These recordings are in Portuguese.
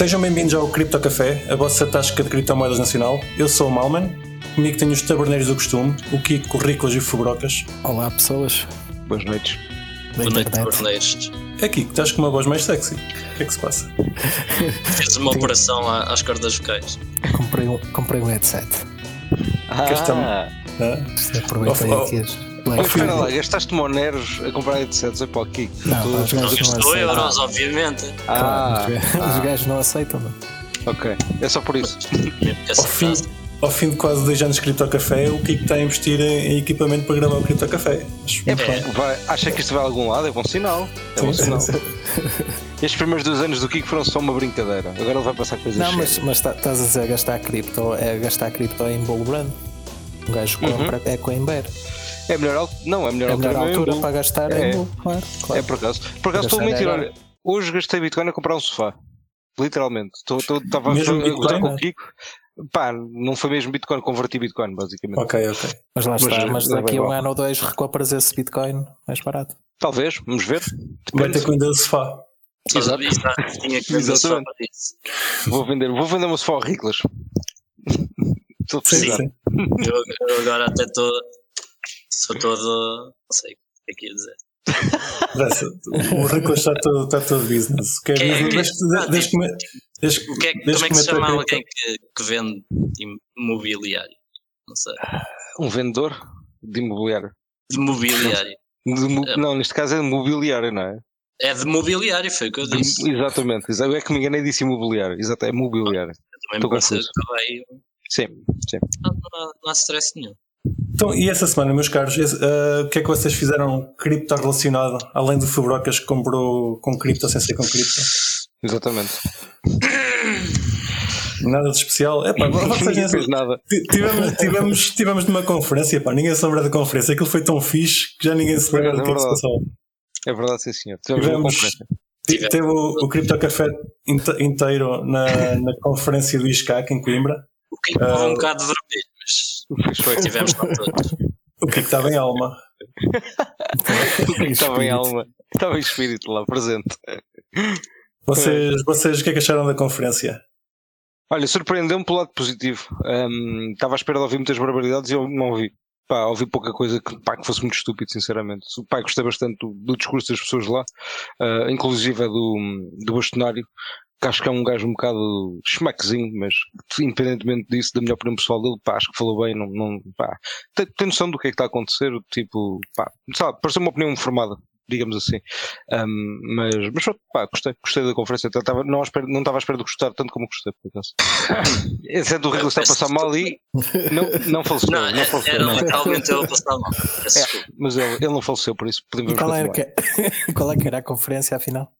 Sejam bem-vindos ao Cripto Café, a vossa tasca de criptomoedas nacional. Eu sou o Malman, comigo tenho os taberneiros do costume, o Kiko, Currículos e Fubrocas. Olá pessoas. Boas noites. Boa noite. É Kiko, estás com uma voz mais sexy. O que é que se passa? Fiz uma operação às cordas vocais. Comprei um, comprei um headset. Cá estamos. Ah, Ah, Aproveitei Oh, oh. aqui as Black espera lá, gastaste moneros a comprar headsets é para o Kiko. Não, Tu- pá, os gajos não aceitam. euros, obviamente. Ah, Claro, os ah, gajos não aceitam. Não. ok. É só por isso. Ao, fim, ao fim de quase dois anos de Cripto Café, o Kiko está a investir em, em equipamento para gravar o Cripto Café. Acho É, vai, acha que isto vai a algum lado? É bom sinal. É bom sinal. Estes primeiros dois anos do Kiko foram só uma brincadeira. Agora ele vai passar coisas Não, mas, mas tá- estás a dizer gastar cripto, é gastar cripto em Bull Run. Um gajo Uhum. compra é Coinbase. É melhor al- Não, é melhor É a melhor altura, altura para gastar É. em Bull, claro. claro. É por acaso. Por acaso estou a mentir, olha. Hoje gastei Bitcoin a comprar um sofá. Literalmente. Estava a gozar com o Kiko. Pá, não foi mesmo Bitcoin, converti Bitcoin, basicamente. Ok, ok. Mas lá Mas, está, mas é daqui a um ano ou dois recompras esse Bitcoin mais barato. Talvez, vamos ver. Vai ter que vender o sofá. Exato. Exatamente. Vou vender, vou vender uma sofá ao Riclas. Estou a precisar. sim. Eu, eu agora até estou. Sou todo. Não sei o que é que ia dizer. O Rico está todo, está todo business. O que é Que business? que- Desde, que desde, O que é, que- desde como é que se chama alguém que, que vende imobiliário? Não sei. Um vendedor de imobiliário. De mobiliário. De mo- É. Não, neste caso é de mobiliário, não é? É de mobiliário, foi o que eu De- disse. exatamente. exa- Eu é que me enganei e disse imobiliário. Exato, é mobiliário. Também estou confuso. que aí. Sim, sim. Não, não, há- não há stress nenhum. Então, e essa semana, meus caros, esse, ah, o que é que vocês fizeram cripto relacionado, além do Fubrocas que comprou com cripto sem ser com cripto? Exatamente. Nada de especial. É pá, vocês fez nada. Ti- Tivemos, tivemos, tivemos numa conferência, pá, ninguém se lembra da conferência. Aquilo foi tão fixe que já ninguém se lembra É do que é que se passou. É verdade, sim, senhor. Tivemos uma Tivemos, conferência. teve o, o Cripto Café inte- inteiro na, na conferência do ISCAC em Coimbra. O que houve Ah. um bocado de vermelho, Pois foi. tivemos lá todos. O que é estava em alma? Estava em alma. Estava em espírito lá, presente. Vocês, vocês o que é que acharam da conferência? Olha, surpreendeu-me pelo lado positivo. Hum, Estava à espera de ouvir muitas barbaridades e eu não ouvi. Pá, ouvi pouca coisa que, pá, que fosse muito estúpido, sinceramente. Pá, gostei bastante do, do discurso das pessoas lá, ah, inclusive a do, do bastonário, que acho que é um gajo um bocado schmackzinho, mas independentemente disso, da minha opinião pessoal dele, pá, acho que falou bem, não, não, pá, tem, tem noção do que é que está a acontecer, tipo, pá, sabe, parece uma opinião formada, digamos assim. Um, mas, mas pá, gostei, gostei da conferência. Estava, não, espera, não estava à espera de gostar tanto como gostei, por acaso. Esse é do Rico está a passar mal e não, não faleceu. Não, Não, faleceu. era literalmente eu a passar mal. É, mas ele, ele não faleceu, por isso podemos qual, era qual é que era a conferência afinal?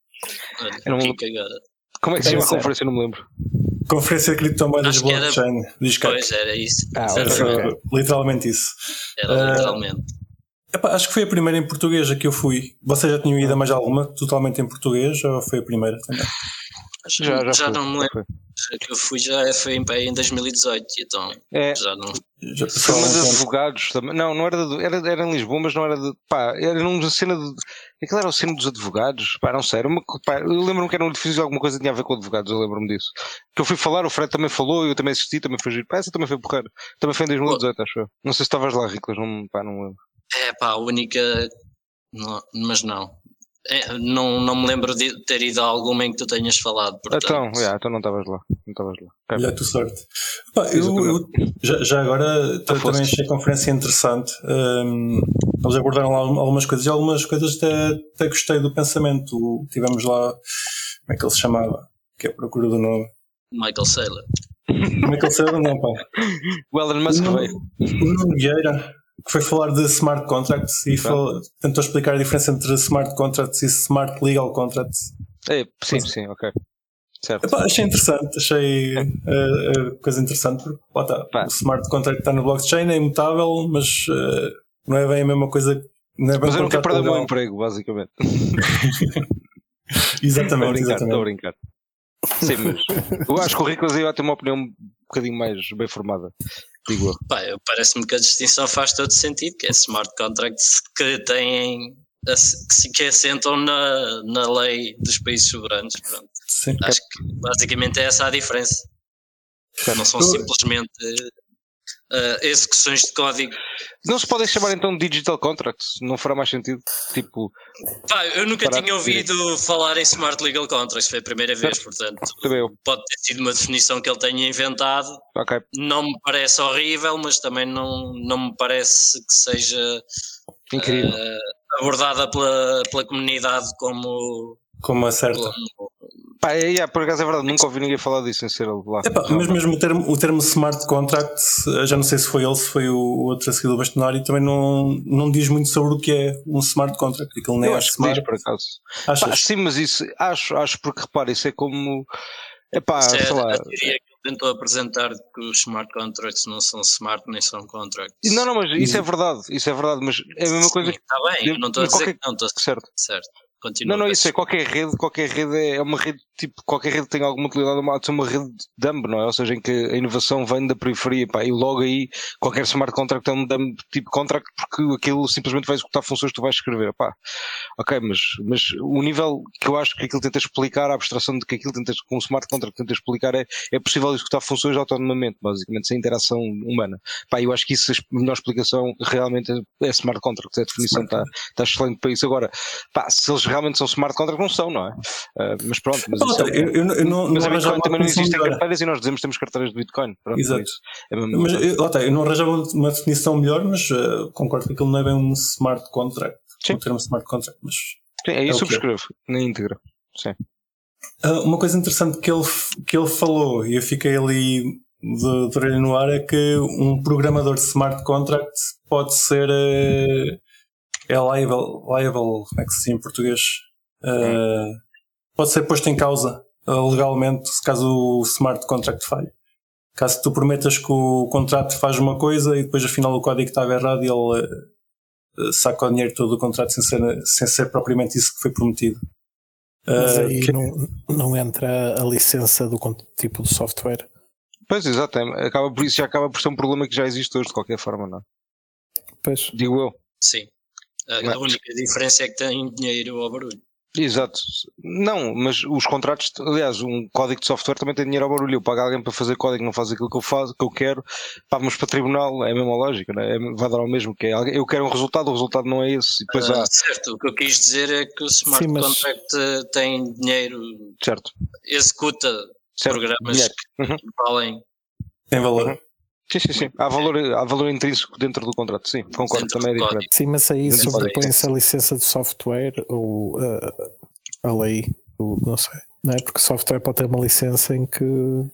Era um-. Como é que se chama a conferência? Não me lembro. Conferência de criptomoedas era- blockchain do ISCAC. Pois era isso. Ah, Era. Era Literalmente isso. era Ah, literalmente. Epá, acho que foi a primeira em português a que eu fui. Vocês já tinham ido a mais alguma totalmente em português ou foi a primeira também? Acho- Já, já, já não me lembro. Que eu fui já foi em, em 2018, então É, já não. Já Foi uma de advogados também. Não, não era, de, era, era em Lisboa, mas não era de. Pá, era numa cena de. Aquilo era o cena dos advogados. Pá, não sei. Era uma, pá, eu lembro-me que era um edifício alguma coisa que tinha a ver com advogados. Eu lembro-me disso. Que eu fui falar, o Fred também falou, eu também assisti, também foi giro. Pá, essa também foi porreiro. Também foi em 2018, acho eu. Não sei se estavas lá, Riclas, não, pá, não lembro. É pá, a única. não- mas não. É, não. Não me lembro de ter ido a alguma em que tu tenhas falado. Portanto, Então, yeah, então não estavas lá. Não estavas lá. Ok. Olha a tua sorte. Epá, eu, eu- já, já agora também achei a conferência interessante. Hum, eles abordaram lá algumas coisas e algumas coisas até, até gostei do pensamento. Tivemos lá, como é que ele se chamava? Que é a procura do nome. Michael Saylor. Se chama? Não, pá. O Elon Musk Não. veio. O Nuno Vieira, que foi falar de smart contracts e Tá. falou- tentou explicar a diferença entre smart contracts e smart legal contracts. É, sim, sim, ok. Certo. Epá, achei interessante, achei uh, uh, coisa interessante, porque está, Pá. o smart contract está no blockchain, é imutável, mas uh, não é bem a mesma coisa. Não é bem Mas eu não quero perder o meu emprego, basicamente. A Exatamente, estou a brincar. Sim, mas eu acho que o Riclas ia ter uma opinião um bocadinho mais bem formada, digo parece-me que a distinção faz todo sentido, que é smart contracts que têm que que assentam na, na lei dos países soberanos. Pronto. Sim. Acho que basicamente é essa a diferença. Não são simplesmente eh, execuções de código. Não se podem chamar então digital contracts? Não fará mais sentido? Tipo, Pá, eu nunca tinha ouvido falar em Smart Legal Contracts, foi a primeira vez, portanto, também eu. pode ter sido uma definição que ele tenha inventado. Ok. Não me parece horrível, mas também não, não me parece que seja Incrível. eh, abordada pela, pela comunidade como, Como é certo. como- Pá, é, é, por acaso é verdade, nunca ouvi ninguém falar disso sem ser ele lá. Epá, mas mesmo o termo, o termo smart contract, já não sei se foi ele, se foi o, o outro a seguir do bastonário, também não, não diz muito sobre o que é um smart contract. Aquilo nem Eu é acho que smart. diz, por acaso. Pá, sim, mas isso, acho, acho porque repara, isso é como. É pá, Isso é sei lá. a teoria que ele tentou apresentar que os smart contracts não são smart nem são contracts. Não, não, mas isso é verdade, isso é verdade, mas é a mesma coisa que. Está bem, eu não estou a dizer qualquer- que não, estou Certo. certo. Continua. Não, não, isso é qualquer rede, qualquer rede é uma rede, tipo, qualquer rede tenha alguma utilidade, de ser uma rede dumb, não é? Ou seja, em que a inovação vem da periferia, pá, e logo aí qualquer smart contract é um dumb tipo contract porque aquilo simplesmente vai executar funções que tu vais escrever, pá. Ok, mas, mas o nível que eu acho que aquilo tenta explicar, a abstração de que aquilo tenta, com o smart contract tenta explicar é, é possível executar funções autonomamente, basicamente, sem interação humana. Pá, eu acho que isso, a melhor explicação realmente é é smart contract, a definição está tá excelente para isso. Agora, pá, se eles realmente são smart contracts, não são, não é? Ah, mas pronto, mas, é- Outra, eu, eu, não- eu não, mas não a Bitcoin também não existem melhor. carteiras e nós dizemos que temos carteiras de Bitcoin. Pronto, é Exato. É Mas eu, eu não arranjava uma definição melhor, mas eh, concordo que aquilo não é bem um smart contract. Sim. O termo smart contract, mas Sim, é é que é. subscrevo, na íntegra. Sim. Ah, uma coisa interessante que ele, que ele falou, e eu fiquei ali de, de orelha no ar, é que um programador de smart contract pode ser eh, é liable, liable, como é que se diz em português? Ah, pode ser posto em causa ah, legalmente se caso o smart contract falhe. Caso tu prometas que o contrato faz uma coisa e depois afinal o código estava errado e ele eh, saca o dinheiro todo do contrato sem ser, sem ser propriamente isso que foi prometido. Mas aí que- não, não entra a licença do tipo de software. Pois, exato, é, acaba por isso já acaba por ser um problema que já existe hoje, de qualquer forma, não é? Pois, Digo eu. Sim. É? a única diferença é que tem dinheiro ao barulho. Exato. Não, mas os contratos, aliás, um código de software também tem dinheiro ao barulho. Eu pago alguém para fazer código, não faz aquilo que eu faço, que eu quero, pá, mas para tribunal é a mesma lógica, né? É- vai dar ao mesmo que é. alguém- Eu quero um resultado, o resultado não é esse. E depois Ah, há, certo, o que eu quis dizer é que o smart Sim, mas- contract eh, tem dinheiro, certo, executa certo. programas dinheiro. Uhum. que valem tem valor. Uhum. Sim, sim, sim. Há valor, há valor intrínseco dentro do contrato, sim, concordo, Dentro também é diferente. sim, mas aí Não sobrepõe-se a licença de software ou ah, a lei, ou não sei. Não é? Porque software pode ter uma licença em que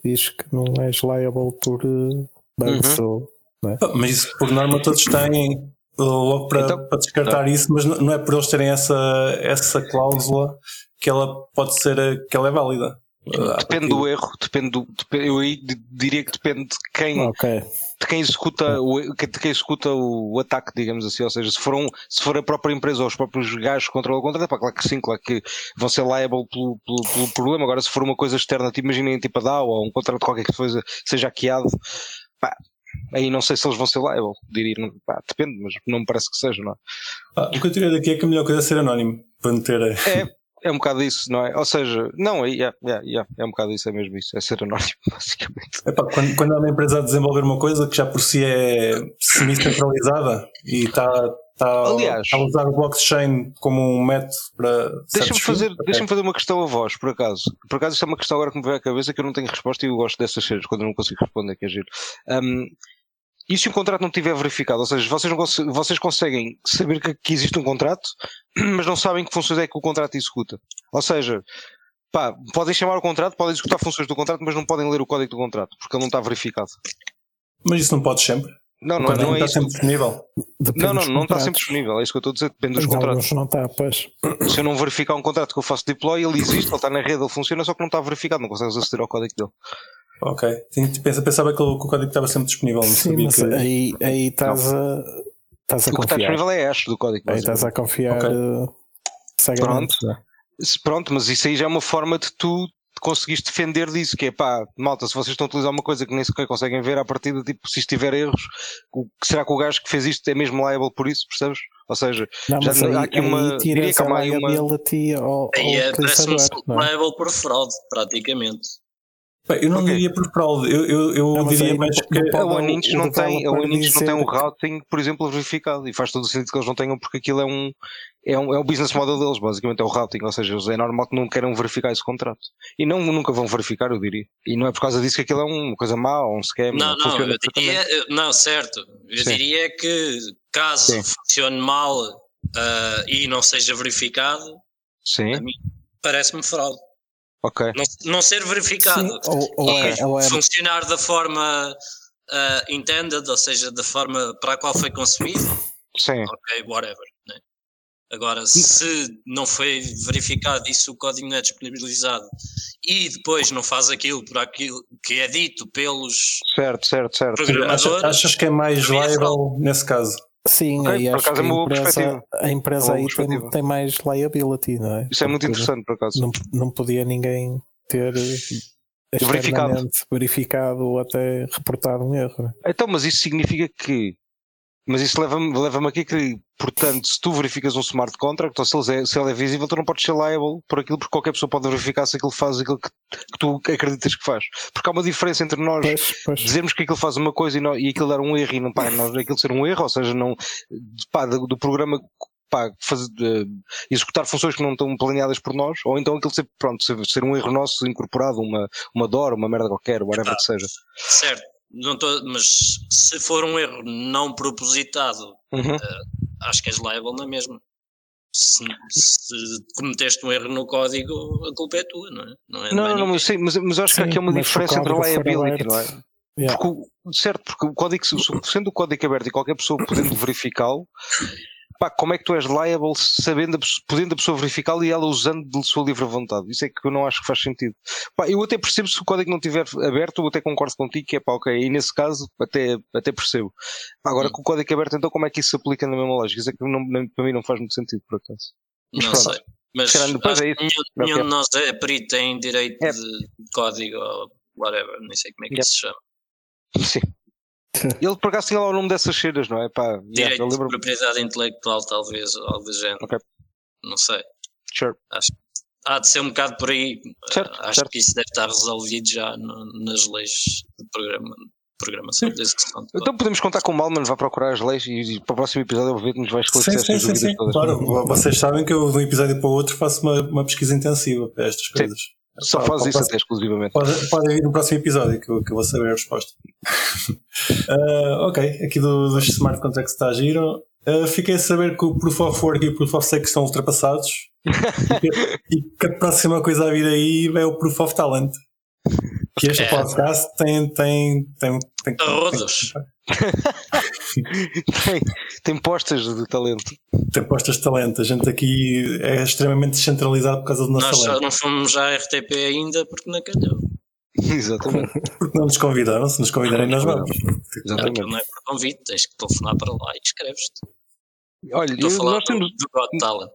diz que não és liable por uh, bugs ou. Ah, Mas isso por norma todos têm uh, logo para, Então, para descartar isso, mas não não é por eles terem essa, essa cláusula que ela pode ser eh, que ela é válida. Depende do erro, depende do. dep- Eu aí diria que depende de quem, Ok. de quem executa o, de quem executa o ataque, digamos assim. Ou seja, se for, um, se for a própria empresa ou os próprios gajos que controlam o contrato, é pá, claro que sim, claro que vão ser liable pelo, pelo, pelo problema. Agora, se for uma coisa externa, tipo, imaginem tipo a DAO ou um contrato qualquer que coisa seja hackeado, pá, aí não sei se eles vão ser liable. Diria, pá, depende, mas não me parece que seja, não é? Ah, o que eu tirei daqui é que a melhor coisa é ser anónimo para não ter. É, é um bocado isso, não é? Ou seja, não, é, é, é, é um bocado isso, é mesmo isso, é ser anónimo, basicamente. Epá, quando, quando há uma empresa a desenvolver uma coisa que já por si é semi-centralizada e está, está, Aliás- está a usar o blockchain como um método para. Deixa-me fazer, fins, ok. deixa fazer uma questão a vós, por acaso. Por acaso, isto é uma questão agora que me veio à cabeça que eu não tenho resposta e eu gosto dessas cenas quando eu não consigo responder, que é giro. Um, e se o contrato não estiver verificado? Ou seja, vocês, não vocês conseguem saber que, que existe um contrato, mas não sabem que funções é que o contrato executa. Ou seja, pá, podem chamar o contrato, podem executar funções do contrato, mas não podem ler o código do contrato, porque ele não está verificado. Mas isso não pode sempre. Não, não, não é está sempre disponível. Não, não, não está sempre disponível, é isso que eu estou a dizer, depende dos contratos. não está, pois. Se eu não verificar um contrato que eu faço deploy, ele existe, ele está na rede, ele funciona, só que não está verificado, não consegues aceder ao código dele. Ok. Pensava que o, que o código estava sempre disponível. Não Sim, sabia mas que... aí, aí estás a, estás a O que está confiar. disponível é a hash do código. Aí estás a confiar Ok. uh, cegamente. né? Se- Pronto, mas isso aí já é uma forma de tu conseguiste defender disso, que é pá, malta, se vocês estão a utilizar uma coisa que nem sequer conseguem ver à partida, tipo, se isto tiver erros, o, será que o gajo que fez isto é mesmo liable por isso, percebes? Ou seja, Não, já mas há aí, aqui uma. aí Diria tira que há essa uma- aí uma. liability ao, ao Aí é, parece-me utilizador, não é? liable por fraude, praticamente. Bem, eu não Ok. diria por fraude, eu, eu, eu Não, diria mais não- que. não A pode One o- Inch o não tem, a One Inch não tem um routing, por exemplo, verificado. E faz todo o sentido que eles não tenham, porque aquilo é um, é um, é um business model deles, basicamente, é o routing. Ou seja, é normal que não queiram verificar esse contrato. E não, nunca vão verificar, eu diria. E não é por causa disso que aquilo é uma coisa má ou um scam. Não, não, funciona eu diria, não, certo. Eu Sim. diria que caso Sim. funcione mal ah, e não seja verificado, Sim, a mim parece-me fraude. Ok. Não, não ser verificado Sim, ou, ou, é- ou é- funcionar da forma ah, intended, ou seja, da forma para a qual foi concebido, Sim. ok, whatever. né? Agora, se não foi verificado e se o código não é disponibilizado e depois não faz aquilo por aquilo que é dito pelos Certo, certo, certo. programadores, Achas, achas que é mais liable nesse caso? Sim, Ok, aí por acho que acaso é a uma boa empresa, perspectiva. a empresa aí tem, tem mais liability, não é? Isso é muito Porque interessante, por acaso. Não, não podia ninguém ter Verificado. verificado ou até reportado um erro. é? Então, mas isso significa que. Mas isso leva-me leva aqui que, portanto, se tu verificas um smart contract, ou se ele, é, se ele é visível, tu não podes ser liable por aquilo, porque qualquer pessoa pode verificar se aquilo faz aquilo que, que tu acreditas que faz. Porque há uma diferença entre nós Pois, pois. dizermos que aquilo faz uma coisa e, não, e aquilo dar um erro e não pá, nós aquilo ser um erro, ou seja, não pá, do, do programa pá, fazer, de- executar funções que não estão planeadas por nós, ou então aquilo ser, pronto, ser, ser um erro nosso incorporado, uma, uma DOR, uma merda qualquer, whatever que seja. certo, não tô, mas se for um erro não propositado, Uhum. Acho que és liable na mesma. Se, se cometeste um erro no código, a culpa é tua, não é? Não, é Não, não, mas, sim, mas, mas acho que há Sim, aqui uma diferença entre liability, não é? Yeah. Porque, certo, porque o código, se- sendo o código aberto e qualquer pessoa podendo verificá-lo, pá, como é que tu és liable sabendo, podendo a pessoa verificá-lo e ela usando de sua livre vontade? Isso é que eu não acho que faz sentido. Pá, eu até percebo se o código não estiver aberto, eu até concordo contigo que é pá, ok, e nesse caso até, até percebo. Pá, agora Hum. com o código aberto, então como é que isso se aplica na mesma lógica? Isso é que não, nem- para mim não faz muito sentido, por acaso. Mas Não pronto. sei. Mas depois é isso. nenhum, nenhum Ok. de nós é perito em direito É. de código ou whatever, nem sei como é que isso se chama. Sim. Ele por acaso tinha lá o nome dessas cheiras, não é? Pá, yeah, Direito eu de lembro. propriedade intelectual, talvez, ou algo do género. Ok. Não sei. Sure. Há de ser um bocado por aí. Certo, Acho certo. que isso deve estar resolvido já no- nas leis de programa, programação de execução. Então podemos contar com o Malman, vai procurar as leis e, e para o próximo episódio eu que nos vai Sim, esclarecer sim, sim, sim. todas. Claro, vocês sabem que eu de um episódio para o outro faço uma, uma pesquisa intensiva para estas coisas. Só faz isso até exclusivamente. Pode, pode vir no próximo episódio que eu, que eu vou saber a resposta. Ah, ok, aqui do, dos smart contracts está a giro. Ah, fiquei a saber que o Proof of Work e o Proof of Stake estão ultrapassados e, que, e que a próxima coisa a vir aí é o Proof of Talent. Que este É. podcast tem. tem, tem, tem, rodos. tem, tem postas de talento. tem postas de talento. A gente aqui é extremamente descentralizado por causa do nosso Nós talento. não fomos já à RTP ainda porque não calhou. Exatamente. Porque não nos convidaram. Se nos convidarem, nós vamos. Exatamente. não é por convite, tens que telefonar para lá e escreves-te. Olha, Estou a eu- falar nós do, temos. do God Talent.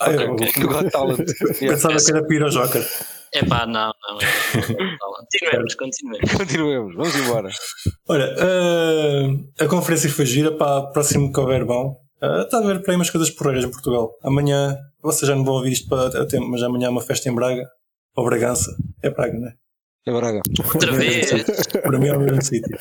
Ah, Ok, eu- do Got Talent. Pensava que era para ir ao Joker. É pá, não, não. É. Continuemos, continuemos. Continuemos, vamos embora. Olha, ah, a conferência foi gira para o próximo que houver bom. Ah, está a ver para aí umas coisas porreiras em Portugal. Amanhã, vocês já não vão ouvir isto para a tempo, mas amanhã há uma festa em Braga. Ou Bragança. É Braga, não é? É Braga. Outra vez. Para mim é o mesmo sítio.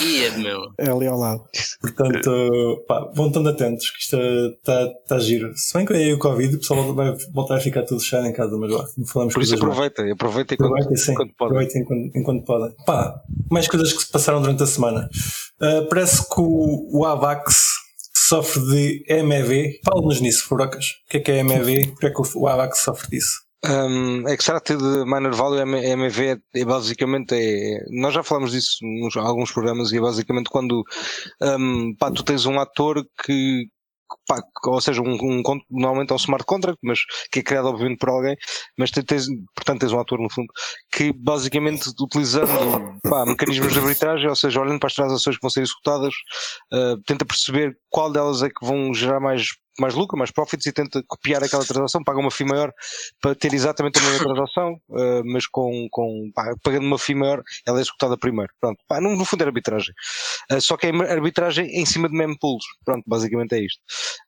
Ia, meu. É ali ao lado. Portanto, pá, vão estando atentos, que isto está tá giro. Se bem que aí o Covid, o pessoal vai voltar a ficar tudo fechado em casa, mas lá, não falamos Por isso aproveita, aproveita enquanto, Aproveitem, sim. enquanto pode. Aproveitem enquanto, enquanto podem. Pá, mais coisas que se passaram durante a semana. Ah, parece que o, o AVAX sofre de MEV. Fala-nos nisso, Furocas. O que é que é MEV? Porque é que o, o AVAX sofre disso? Um, Extracted Minor Value M- MEV é, basicamente é, nós já falamos disso em alguns programas e é basicamente quando um, pá, tu tens um ator que pá, ou seja, um, um normalmente é um smart contract, mas que é criado obviamente por alguém, mas te- tens, portanto tens um ator no fundo, que basicamente utilizando pá, mecanismos de arbitragem, ou seja, olhando para as transações que vão ser executadas, uh, tenta perceber qual delas é que vão gerar mais mais lucro, mais profits e tenta copiar aquela transação, paga uma FII maior para ter exatamente a mesma transação, uh, mas com, com pá, pagando uma FII maior, ela é executada primeiro. Pronto, pá, no, no, fundo é arbitragem. Uh, só que é arbitragem em cima de mempools. Pronto, basicamente é isto.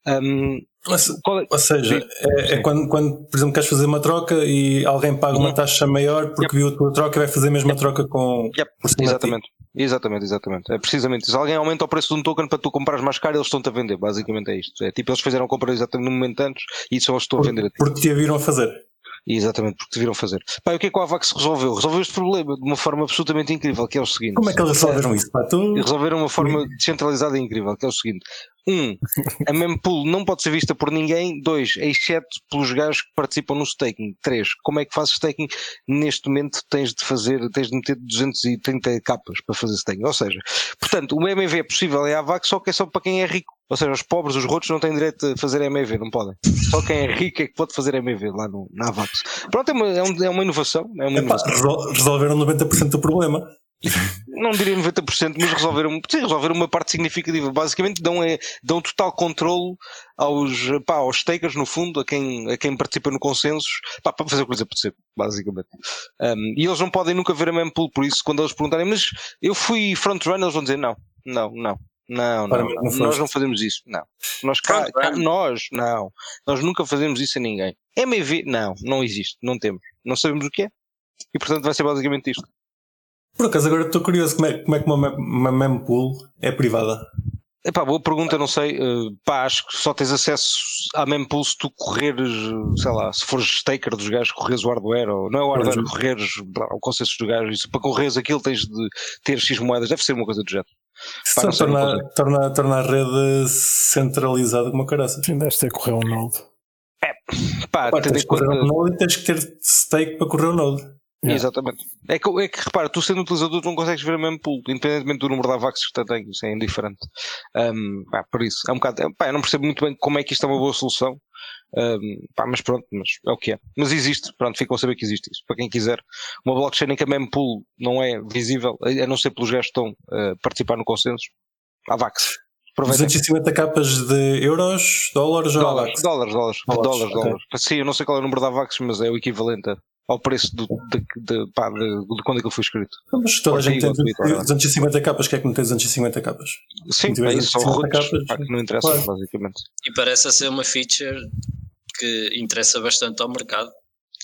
Um, mas, é? Ou seja, é, é, quando, quando, por exemplo, queres fazer uma troca e alguém paga uma uhum. taxa maior porque yep. viu a tua troca e vai fazer a mesma yep. troca com. Yep. Exatamente. Exatamente, exatamente. É precisamente isso. Se alguém aumenta o preço de um token para tu comprares mais caro, eles estão-te a vender. Basicamente é isto. É tipo, eles fizeram a compra exatamente no momento antes e só eles estão a vender a ti. Porque te a viram a fazer. Exatamente, porque te viram fazer. Pá, o que é que o AVAX resolveu? Resolveu este problema de uma forma absolutamente incrível, que é o seguinte. Como é que eles resolveram isso? Pá? Tu... Resolveram uma forma descentralizada e incrível, que é o seguinte. Um, a mempool não pode ser vista por ninguém. Dois, exceto pelos gajos que participam no staking. Três, como é que fazes staking? Neste momento tens de fazer, tens de meter 230 capas para fazer staking. Ou seja, portanto, o MEV é possível, é AVAX, só que é só para quem é rico. Ou seja, os pobres, os rotos não têm direito a fazer MEV, não podem. Só quem é rico é que pode fazer MEV lá no, na AVAX. Pronto, é uma, é, um, é uma inovação. É uma Epá, inovação. Resolveram 90% do problema não diria 90%, mas resolveram, sim, resolveram uma parte significativa. Basicamente dão, é, dão total controle aos, pá, aos stakers, no fundo, a quem, a quem participa no consenso, pá, para fazer coisa por ser, basicamente. Um, e eles não podem nunca ver a mempool, por isso, quando eles perguntarem, mas eu fui frontrunner, eles vão dizer não, não, não. Não, não, não, nós não fazemos isso, não. Nós cá, cá, nós, não. Nós nunca fazemos isso a ninguém. MEV, não, não existe, não temos. Não sabemos o que é. E portanto vai ser basicamente isto. Por acaso agora estou curioso como é, como é que uma, uma mempool é privada. Epá, boa pergunta, não sei. Uh, pá, acho que só tens acesso à mempool se tu correres, sei lá, se fores staker dos gajos, correres o hardware, ou não é o hardware, uhum. correres o consenso dos gajos, e para correres aquilo tens de ter X moedas, deve ser uma coisa do género. Não torna, torna, torna a rede centralizada como a caraça. Sim, deve ter correr um node. É, pá, pá tens que correr um node e tens que ter stake para correr o um node. Yeah. Exatamente. É que, é que repara, tu sendo utilizador tu não consegues ver o mesmo pool, independentemente do número de AVAX que tu tens, isso é indiferente. Um, pá, por isso, é um bocado, pá, eu não percebo muito bem como é que isto é uma boa solução, um, pá, mas pronto, mas é o que é. Mas existe, pronto, ficam a saber que existe isso. Para quem quiser, uma blockchain em que a mempool não é visível, a não ser pelos gajos que estão a participar no consenso, AVAX. 250 capas de euros, dólares ou dólares? Dólares, dólares, dólares, dólares, okay. Sim, eu não sei qual é o número de AVAX, mas é o equivalente a ao preço do, de, de, pá, de, de quando aquilo foi escrito. Mas toda a gente tem 250 capas, quer é que não tem 250 capas? Sim, é isso, são rotos, capas, pá, que não interessa, claro. basicamente. E parece ser uma feature que interessa bastante ao mercado.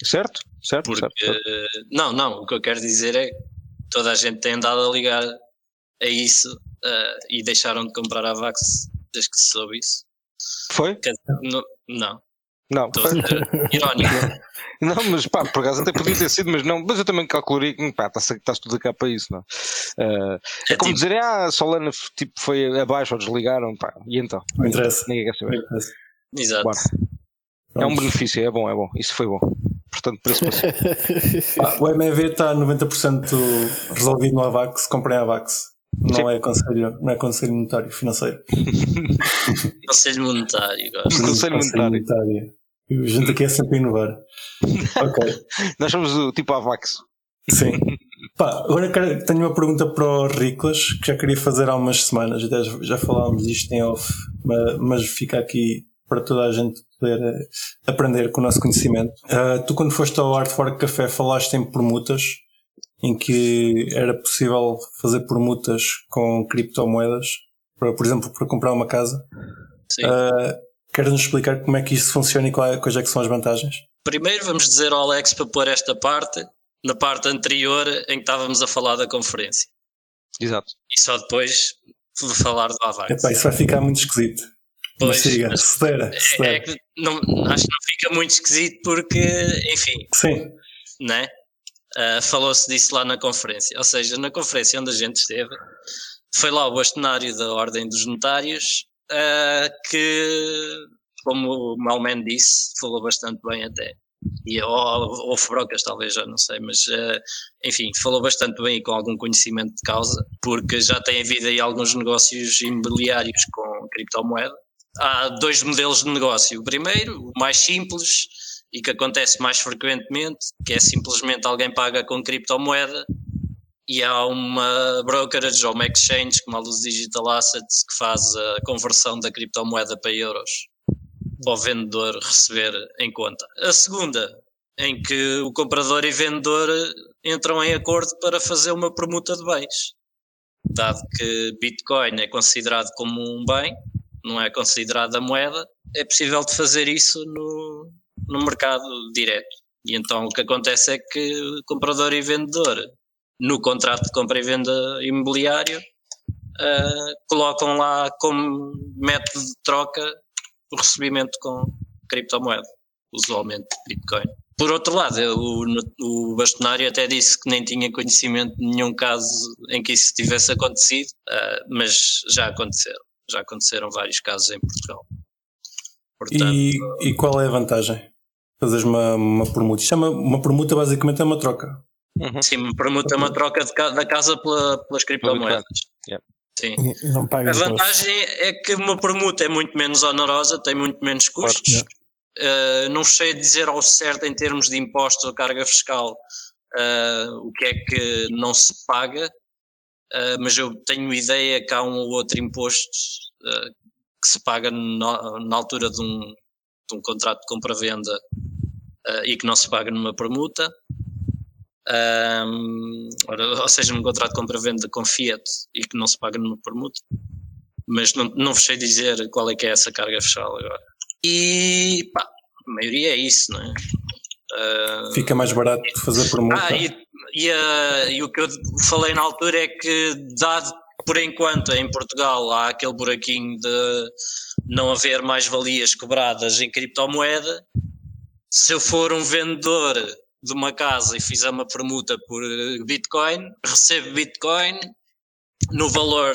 Certo, certo, Porque, certo, certo. Não, não, o que eu quero dizer é que toda a gente tem andado a ligar a isso uh, e deixaram de comprar a Vax desde que se soube isso. Foi? não, não. Não, irónico. Não, mas pá, por acaso até podia ter sido, mas não, mas eu também calcularia que pá, estás, estás tudo cá para isso, não? Uh, é, é, como tipo... dizer, ah, a Solana tipo, foi abaixo ou desligaram, pá, e então? Não interessa. Ninguém quer saber. Exato. É um benefício, é bom, é bom, isso foi bom. Portanto, por isso ah, O MEV está 90% resolvido no AVAX, comprem AVAX. Não Sim. é conselho, não é conselho monetário financeiro. conselho monetário, gosto. Conselho, conselho monetário. A gente aqui é sempre a inovar. ok. Nós somos o tipo Avax. Sim. Pá, agora tenho uma pergunta para o Riclas que já queria fazer há umas semanas, até já falámos disto em off, mas, mas fica aqui para toda a gente poder eh, aprender com o nosso conhecimento. Uh, tu, quando foste ao Art Fork Café, falaste em permutas, em que era possível fazer permutas com criptomoedas, para, por exemplo, para comprar uma casa. Sim. Uh, Queres-nos explicar como é que isso funciona e quais, quais é que são as vantagens? Primeiro vamos dizer ao Alex para pôr esta parte na parte anterior em que estávamos a falar da conferência. Exato. E só depois vou falar do Avax. Epá, isso vai ficar muito esquisito. Pois, siga, mas cedera, É, é não, acho que não fica muito esquisito porque, enfim. Sim. Né? Uh, Falou-se disso lá na conferência. Ou seja, na conferência onde a gente esteve, foi lá o bastonário da Ordem dos Notários uh, que, como o Malman disse, falou bastante bem até. E, ou, ou Brocas, talvez, já não sei, mas uh, enfim, falou bastante bem e com algum conhecimento de causa, porque já tem havido aí alguns negócios imobiliários com criptomoeda. Há dois modelos de negócio. O primeiro, o mais simples e que acontece mais frequentemente, que é simplesmente alguém paga com criptomoeda e há uma brokerage ou uma exchange como a Luz Digital Assets que faz a conversão da criptomoeda para euros para o vendedor receber em conta. A segunda, em que o comprador e vendedor entram em acordo para fazer uma permuta de bens. Dado que Bitcoin é considerado como um bem, não é considerada moeda, é possível de fazer isso no, no mercado direto. E então o que acontece é que comprador e vendedor no contrato de compra e venda imobiliário, uh, colocam lá como método de troca o recebimento com criptomoeda, usualmente Bitcoin. Por outro lado, o, o bastonário até disse que nem tinha conhecimento de nenhum caso em que isso tivesse acontecido, uh, mas já aconteceram. Já aconteceram vários casos em Portugal. Portanto, e, e, qual é a vantagem? Fazeres uma, uma permuta. Isto é uma permuta, basicamente, é uma troca. Uhum. Sim, permuta uma troca de, da casa pela, pelas criptomoedas. Yeah. Sim. a vantagem é que uma permuta é muito menos onerosa, tem muito menos custos. Uh, não sei dizer ao certo em termos de impostos ou carga fiscal uh, o que é que não se paga, uh, mas eu tenho ideia que há um ou outro imposto que se paga na, na altura de um, de um contrato de compra-venda e que não se paga numa permuta. Um, ou seja, num contrato de compra-venda com Fiat e que não se paga numa permuta. Mas não, não vos sei dizer qual é que é essa carga fiscal agora. E pá, a maioria é isso, não é? Uh, Fica mais barato fazer permuta. Ah, e, e, uh, e, o que eu falei na altura é que, dado por enquanto em Portugal há aquele buraquinho de não haver mais valias cobradas em criptomoeda, se eu for um vendedor de uma casa e fizer uma permuta por eh, Bitcoin, recebe Bitcoin no valor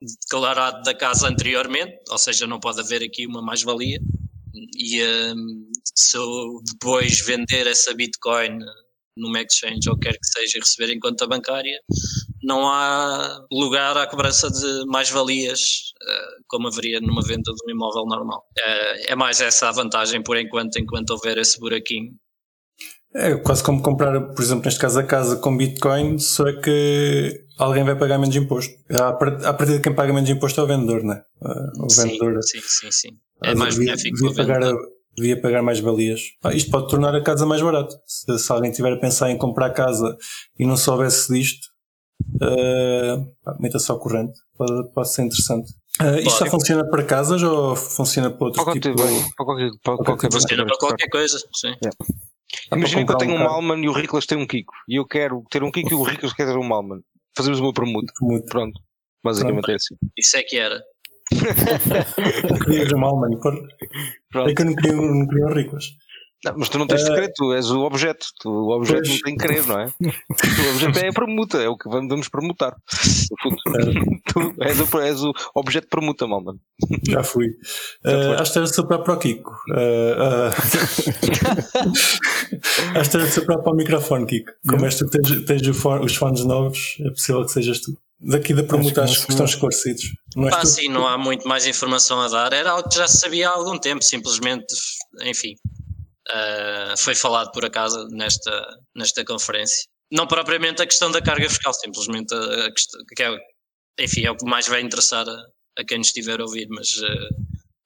declarado da casa anteriormente, ou seja, não pode haver aqui uma mais-valia. E um, se eu depois vender essa Bitcoin numa exchange ou quer que seja e receber em conta bancária, não há lugar à cobrança de mais-valias uh, como haveria numa venda de um imóvel normal. Uh, é mais essa a vantagem por enquanto, enquanto houver esse buraquinho é quase como comprar, por exemplo, neste caso a casa com Bitcoin, só é que alguém vai pagar menos imposto. A partir de quem paga menos imposto é o vendedor, não é? O vendedor. Sim, sim, sim. É mais devia, benéfico devia pagar, devia pagar mais valias. Ah, isto pode tornar a casa mais barata. Se, se, alguém tiver a pensar em comprar casa e não soubesse disto, uh, meta só corrente. Pode, pode ser interessante. Uh, isto só funciona para casas ou funciona para outro para tipo? Qualquer, para qualquer, para qualquer, funciona para qualquer coisa, sim. Yeah. Imagina que eu tenho um, Malman e o Riclas tem um Kiko. E eu quero ter um Kiko e o Riclas quer ter um Malman. Fazemos uma permuta. Pronto. Basicamente Pronto. é assim. Isso é que era. Querias um Malman. Pronto. É que eu não queria, não queria o Riclas. Não, mas tu não tens segredo, tu és o objeto. Tu, o objeto pois. não tem que querer, não é? o objeto é a permuta, é o que vamos permutar. tu és o, és o objeto permuta, mal, mano. Já fui. Uh, acho que era super para o Kiko. Uh, uh... acho que era super para o microfone, Kiko. Como és tu que tens, tens os fones novos, é possível que sejas tu. Daqui da permuta acho, que, que estão esclarecidos. Não ah, sim, não há muito mais informação a dar. Era algo que já se sabia há algum tempo, simplesmente, enfim, uh, foi falado por acaso nesta, nesta conferência. Não propriamente a questão da carga fiscal, simplesmente a, a questão, que é, enfim, é o que mais vai interessar a, a quem nos estiver a ouvir, mas uh,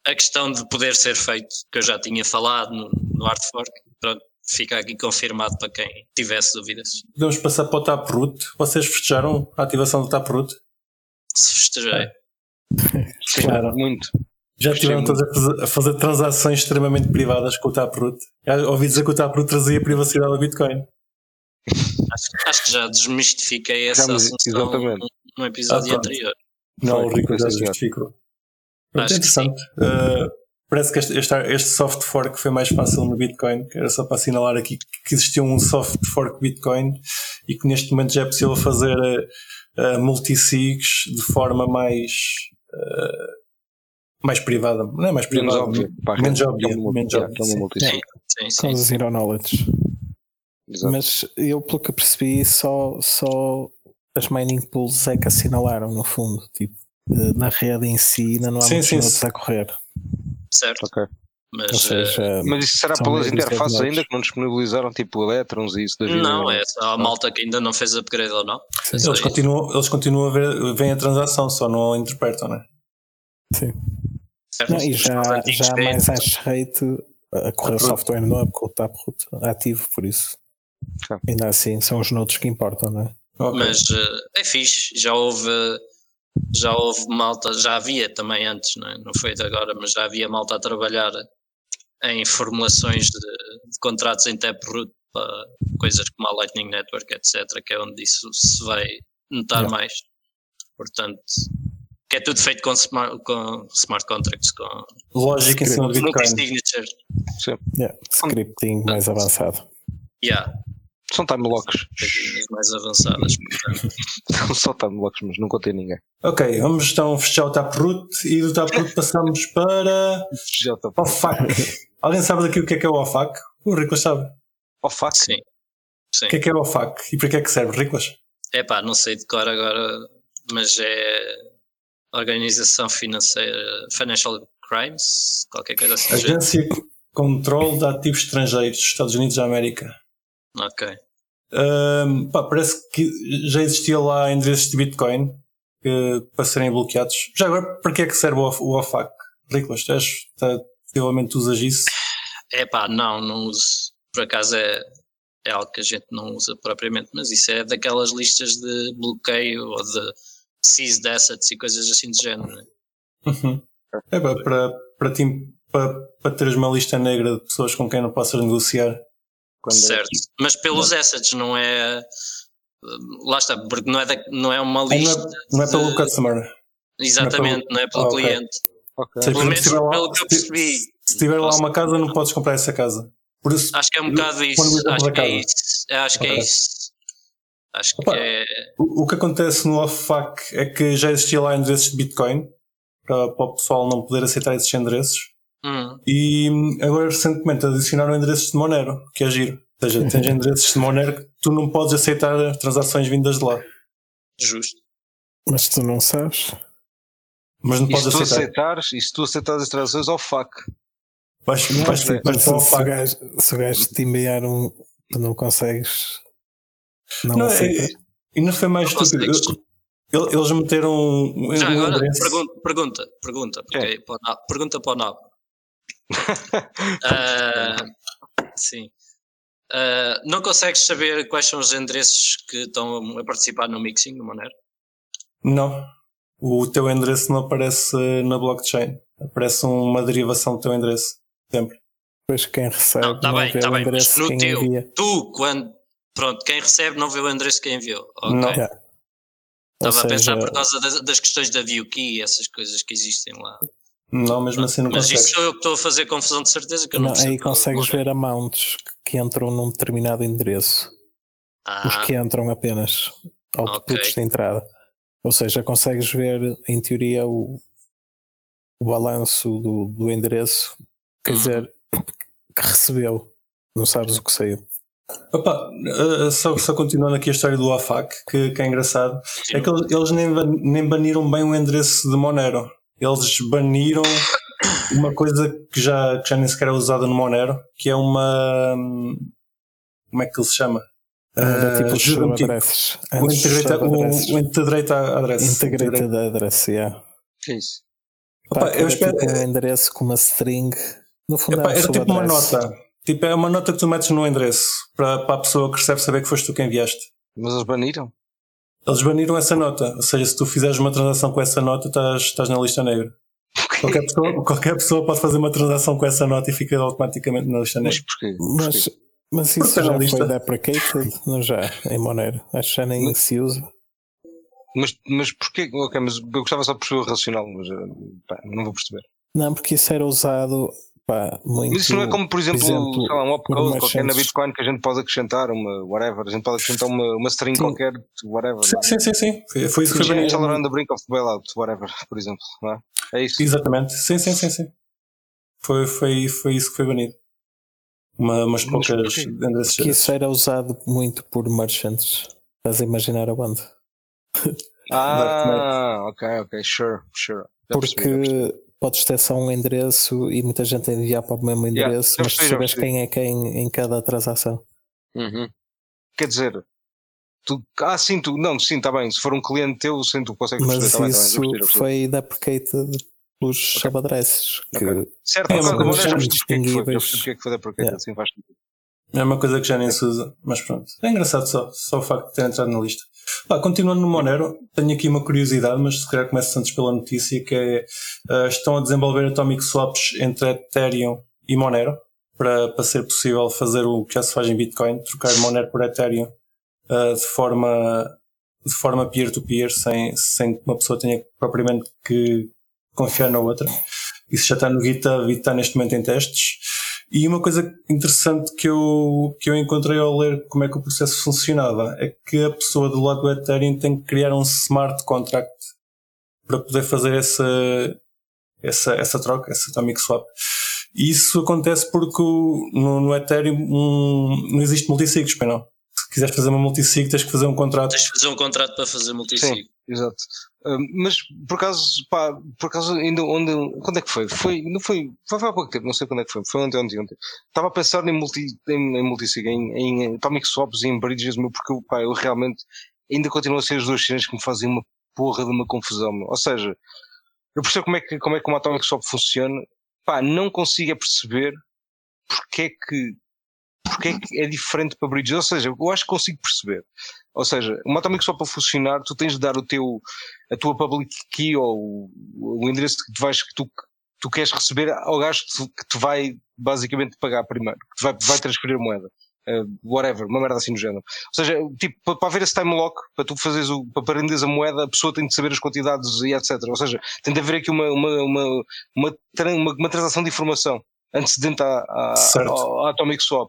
a questão de poder ser feito, que eu já tinha falado no, no Artfork, pronto, fica aqui confirmado para quem tivesse dúvidas. Podemos passar para o Taproot. Vocês festejaram a ativação do Taproot? Se festejei. Festejaram muito. Já estiveram todos a fazer, transações extremamente privadas com o Taproot. Ouvi dizer que o Taproot trazia privacidade ao Bitcoin. Acho, acho que já desmistifiquei essa já, assunção no episódio ah, anterior. Não, Foi, o Rico já desmistificou. é interessante. Uh, parece que este, este, este, soft fork foi mais fácil no Bitcoin. Era só para assinalar aqui que existiu um soft fork Bitcoin e que neste momento já é possível fazer uh, multisigs de forma mais. Uh, mais privada, não é mais privada, menos óbvia, menos óbvia, menos óbvia, sim. Sim, sim, zero knowledge. Exato. Mas eu, pelo que percebi, só, só as mining pools é que assinalaram, no fundo. Tipo, na rede em si ainda não há sim, muitos sim, a correr. Certo. Ok. Mas, seja, eh, Mas isso será pelas interfaces ainda que não disponibilizaram tipo elétrons e isso da vida? não, é só a malta que ainda não fez upgrade ou não. É Eles continuam, eles continuam a ver, veem a transação, só não a interpretam, né? sim. Não, e já, já há mais hash rate a correr Taproot. software novo com o Taproot ativo, por isso. Ainda assim, são os nodes que importam, não é? Ok. Mas eh, é fixe, já houve, já houve malta, já havia também antes, não, é? não foi de agora, mas já havia malta a trabalhar em formulações de, de contratos em Taproot para coisas como a Lightning Network, etc., que é onde isso se vai notar Yeah. mais. Portanto, que é tudo feito com smart, com smart contracts, com Lógica em cima do Bitcoin. multi-signature. Yeah, Scripting mais avançado. Yeah, São time locks. mais avançadas. Portanto, São só time locks, mas não contei ninguém. Ok, vamos então fechar o Taproot e do Taproot passamos para Já está. o OFAC. Alguém sabe daqui o que é que é o OFAC? O Riclas sabe. Oh fuck. sim. Sim. O que é que é o OFAC e para que é que serve, Riclas? É pá, não sei de cor agora, mas é Organização Financeira, Financial Crimes, qualquer coisa assim. Agência de Controle de Ativos Estrangeiros, Estados Unidos da América. Ok. Ahm, pá, parece que já existia lá endereços de Bitcoin que, para serem bloqueados. Já agora, para que é que serve o, O- OFAC? Riclas, tu és- tá- possivelmente usas isso? É pá, não, não uso. Por acaso é, é algo que a gente não usa propriamente, mas isso é daquelas listas de bloqueio ou de seized assets e coisas assim do género. né? Uhum. É pá, para, para, ti, para, para teres uma lista negra de pessoas com quem não possas negociar. É- Certo. Mas pelos assets, não é. Lá está, porque não é, da- não é uma Ah, Não lista. é, não é pelo de- customer. Exatamente, não é pelo Ah, cliente. Ou seja, Pelo por exemplo, se menos tiver lá- pelo que eu percebi. Se tiver lá uma casa, não podes comprar essa casa. Por isso, Acho que é um bocado isso. Quando eu Acho que a é isso. Acho que é isso. Acho que Opa. é. o, o que acontece no OFAC é que já existia lá endereços de Bitcoin para, para o pessoal não poder aceitar esses endereços. Hum, E hum, agora recentemente adicionaram endereços de Monero, que é giro. Ou seja, tens endereços de Monero que tu não podes aceitar transações vindas de lá. justo. Mas tu não sabes. Mas não E podes se tu aceitar. aceitares, e se tu aceitares as transações, fuck. Vais, vais, vais, Mas se, o gajo, se o gajo te enviar um. Tu não consegues. Não, Não, é, aceitas. e não foi mais Não estúpido. Eu- Eles meteram um, Já um agora, pergunta, pergunta, pergunta, É. ok, para Nabo. pergunta para o Nabo. Ah, sim. Ah, não consegues saber quais são os endereços que estão a participar no mixing no Monero? Não. O teu endereço não aparece na blockchain. Aparece uma derivação do teu endereço. Sempre. Depois quem recebe Não, tá bem, vê tá o bem, mas no teu, envia. tu, quando. Pronto, quem recebe não vê o endereço que enviou. Ok. Não. Estava a pensar seja, por causa das, das questões da view key e essas coisas que existem lá. Não, mesmo assim não Mas consegues. isso sou eu que estou a fazer confusão de certeza que eu não, não, aí do consegues ver amounts que entram num determinado endereço. Os Ah, que entram apenas. Outputs Ok. de entrada. Ou seja, consegues ver, em teoria, o, o balanço do, do endereço. Quer Uhum. dizer, que recebeu. Não sabes o que saiu. Opa, uh, só, só continuando aqui a história do AFAC, que, que é engraçado, é que eles, eles nem, nem baniram bem o endereço de Monero. Eles baniram uma coisa que já, que já nem sequer é usada no Monero, que é uma. Como é que ele se chama? Uh, tipo ajuda-me, tipo, o integrate, o, o integrate address. Integrated address, yeah. Que é isso? Opa, que eu era espero- tipo um endereço com uma string. No fundo, Epá, é era tipo uma subadresse. nota. Tipo, é uma nota que tu metes no endereço para, para a pessoa que recebe saber que foste tu que enviaste. Mas eles baniram? Eles baniram essa nota. Ou seja, se tu fizeres uma transação com essa nota, estás, estás na lista negra. Qualquer pessoa, qualquer pessoa pode fazer uma transação com essa nota e fica automaticamente na lista Mas negra. porquê? Mas, mas isso Porque já lista- foi deprecated? Não já, em Monero. Acho que já nem se usa. Mas, mas porquê? Ok, mas eu gostava só de perceber o racional, mas eh, pá, não vou perceber. Não, porque isso era usado pá, muito. Mas isso não é como, por exemplo, exemplo, sei lá, um opcode qualquer na merchants. Bitcoin que a gente pode acrescentar, uma whatever, a gente pode acrescentar uma, uma string Sim. qualquer, whatever. Sim, sim, sim, sim. Foi, foi isso que foi. Change around the brink of the bailout, whatever, por exemplo. Não é? é isso. Exatamente. Sim, sim, sim, sim. Foi, foi, foi isso que foi banido. Uma, umas Mas poucas. Que isso era usado muito por merchants. Estás a imaginar a banda? Ah, ok, ok, sure, sure. Já percebi. Podes ter só um endereço e muita gente enviar para o mesmo endereço, já mas tu sabes quem é quem em cada transação. Uhum. Quer dizer, tu, ah, sim, tu, não, sim, está bem. Se for um cliente teu, sim, tu consegues perceber. Mas Tá bem, tá bem, isso percebi, já percebi. foi deprecated pelos subadresses. Que Ok. Certo, É por uma causa da coisa já que percebi porque é que foi, já distinguíveis. percebi porque é que foi deprecated, Yeah. assim faz sentido. É uma coisa que já nem se usa, mas pronto. É engraçado só, só o facto de ter entrado na lista. Pá, continuando no Monero, tenho aqui uma curiosidade, mas se calhar começo antes pela notícia, que é ah, estão a desenvolver atomic swaps entre Ethereum e Monero para, para ser possível fazer o que já se faz em Bitcoin, trocar Monero por Ethereum ah, de forma de forma peer-to-peer, sem, sem que uma pessoa tenha propriamente que confiar na outra. Isso já está no GitHub e está neste momento em testes. E uma coisa interessante que eu, que eu encontrei ao ler como é que o processo funcionava é que a pessoa do lado do Ethereum tem que criar um smart contract para poder fazer essa, essa, essa troca, essa atomic swap. E isso acontece porque no, no Ethereum um, não existe multisig, não. Se quiseres fazer uma multisig, tens que fazer um contrato. Tens de fazer um contrato para fazer multisig. Exato. Ah, mas por acaso, pá, por acaso ainda onde, quando é que foi? Foi, não foi, foi há pouco tempo, não sei quando é que foi, foi ontem, ontem, ontem. Estava a pensar em multi, em, em multisig, em, em atomic swaps e em bridges, meu, porque pá, eu realmente ainda continuo a ser as duas cenas que me fazem uma porra de uma confusão, meu. Ou seja, eu percebo como é que, como é que uma atomic swap funciona, pá, não consigo é perceber porque é que porque é que é diferente para bridges, ou seja, eu acho que consigo perceber. Ou seja, uma atomic swap para funcionar, tu tens de dar o teu, a tua public key ou o, endereço que tu vais, que tu, tu queres receber ao gajo que te, vai basicamente pagar primeiro, que te vai, vai transferir a moeda. Uh, whatever, uma merda assim no género. Ou seja, tipo, para, haver esse time lock, para tu fazeres o, para renderes a moeda, a pessoa tem de saber as quantidades e etc. Ou seja, tem de haver aqui uma, uma, uma, uma, uma transação de informação antecedente à, à, ao- à Atomic Swap.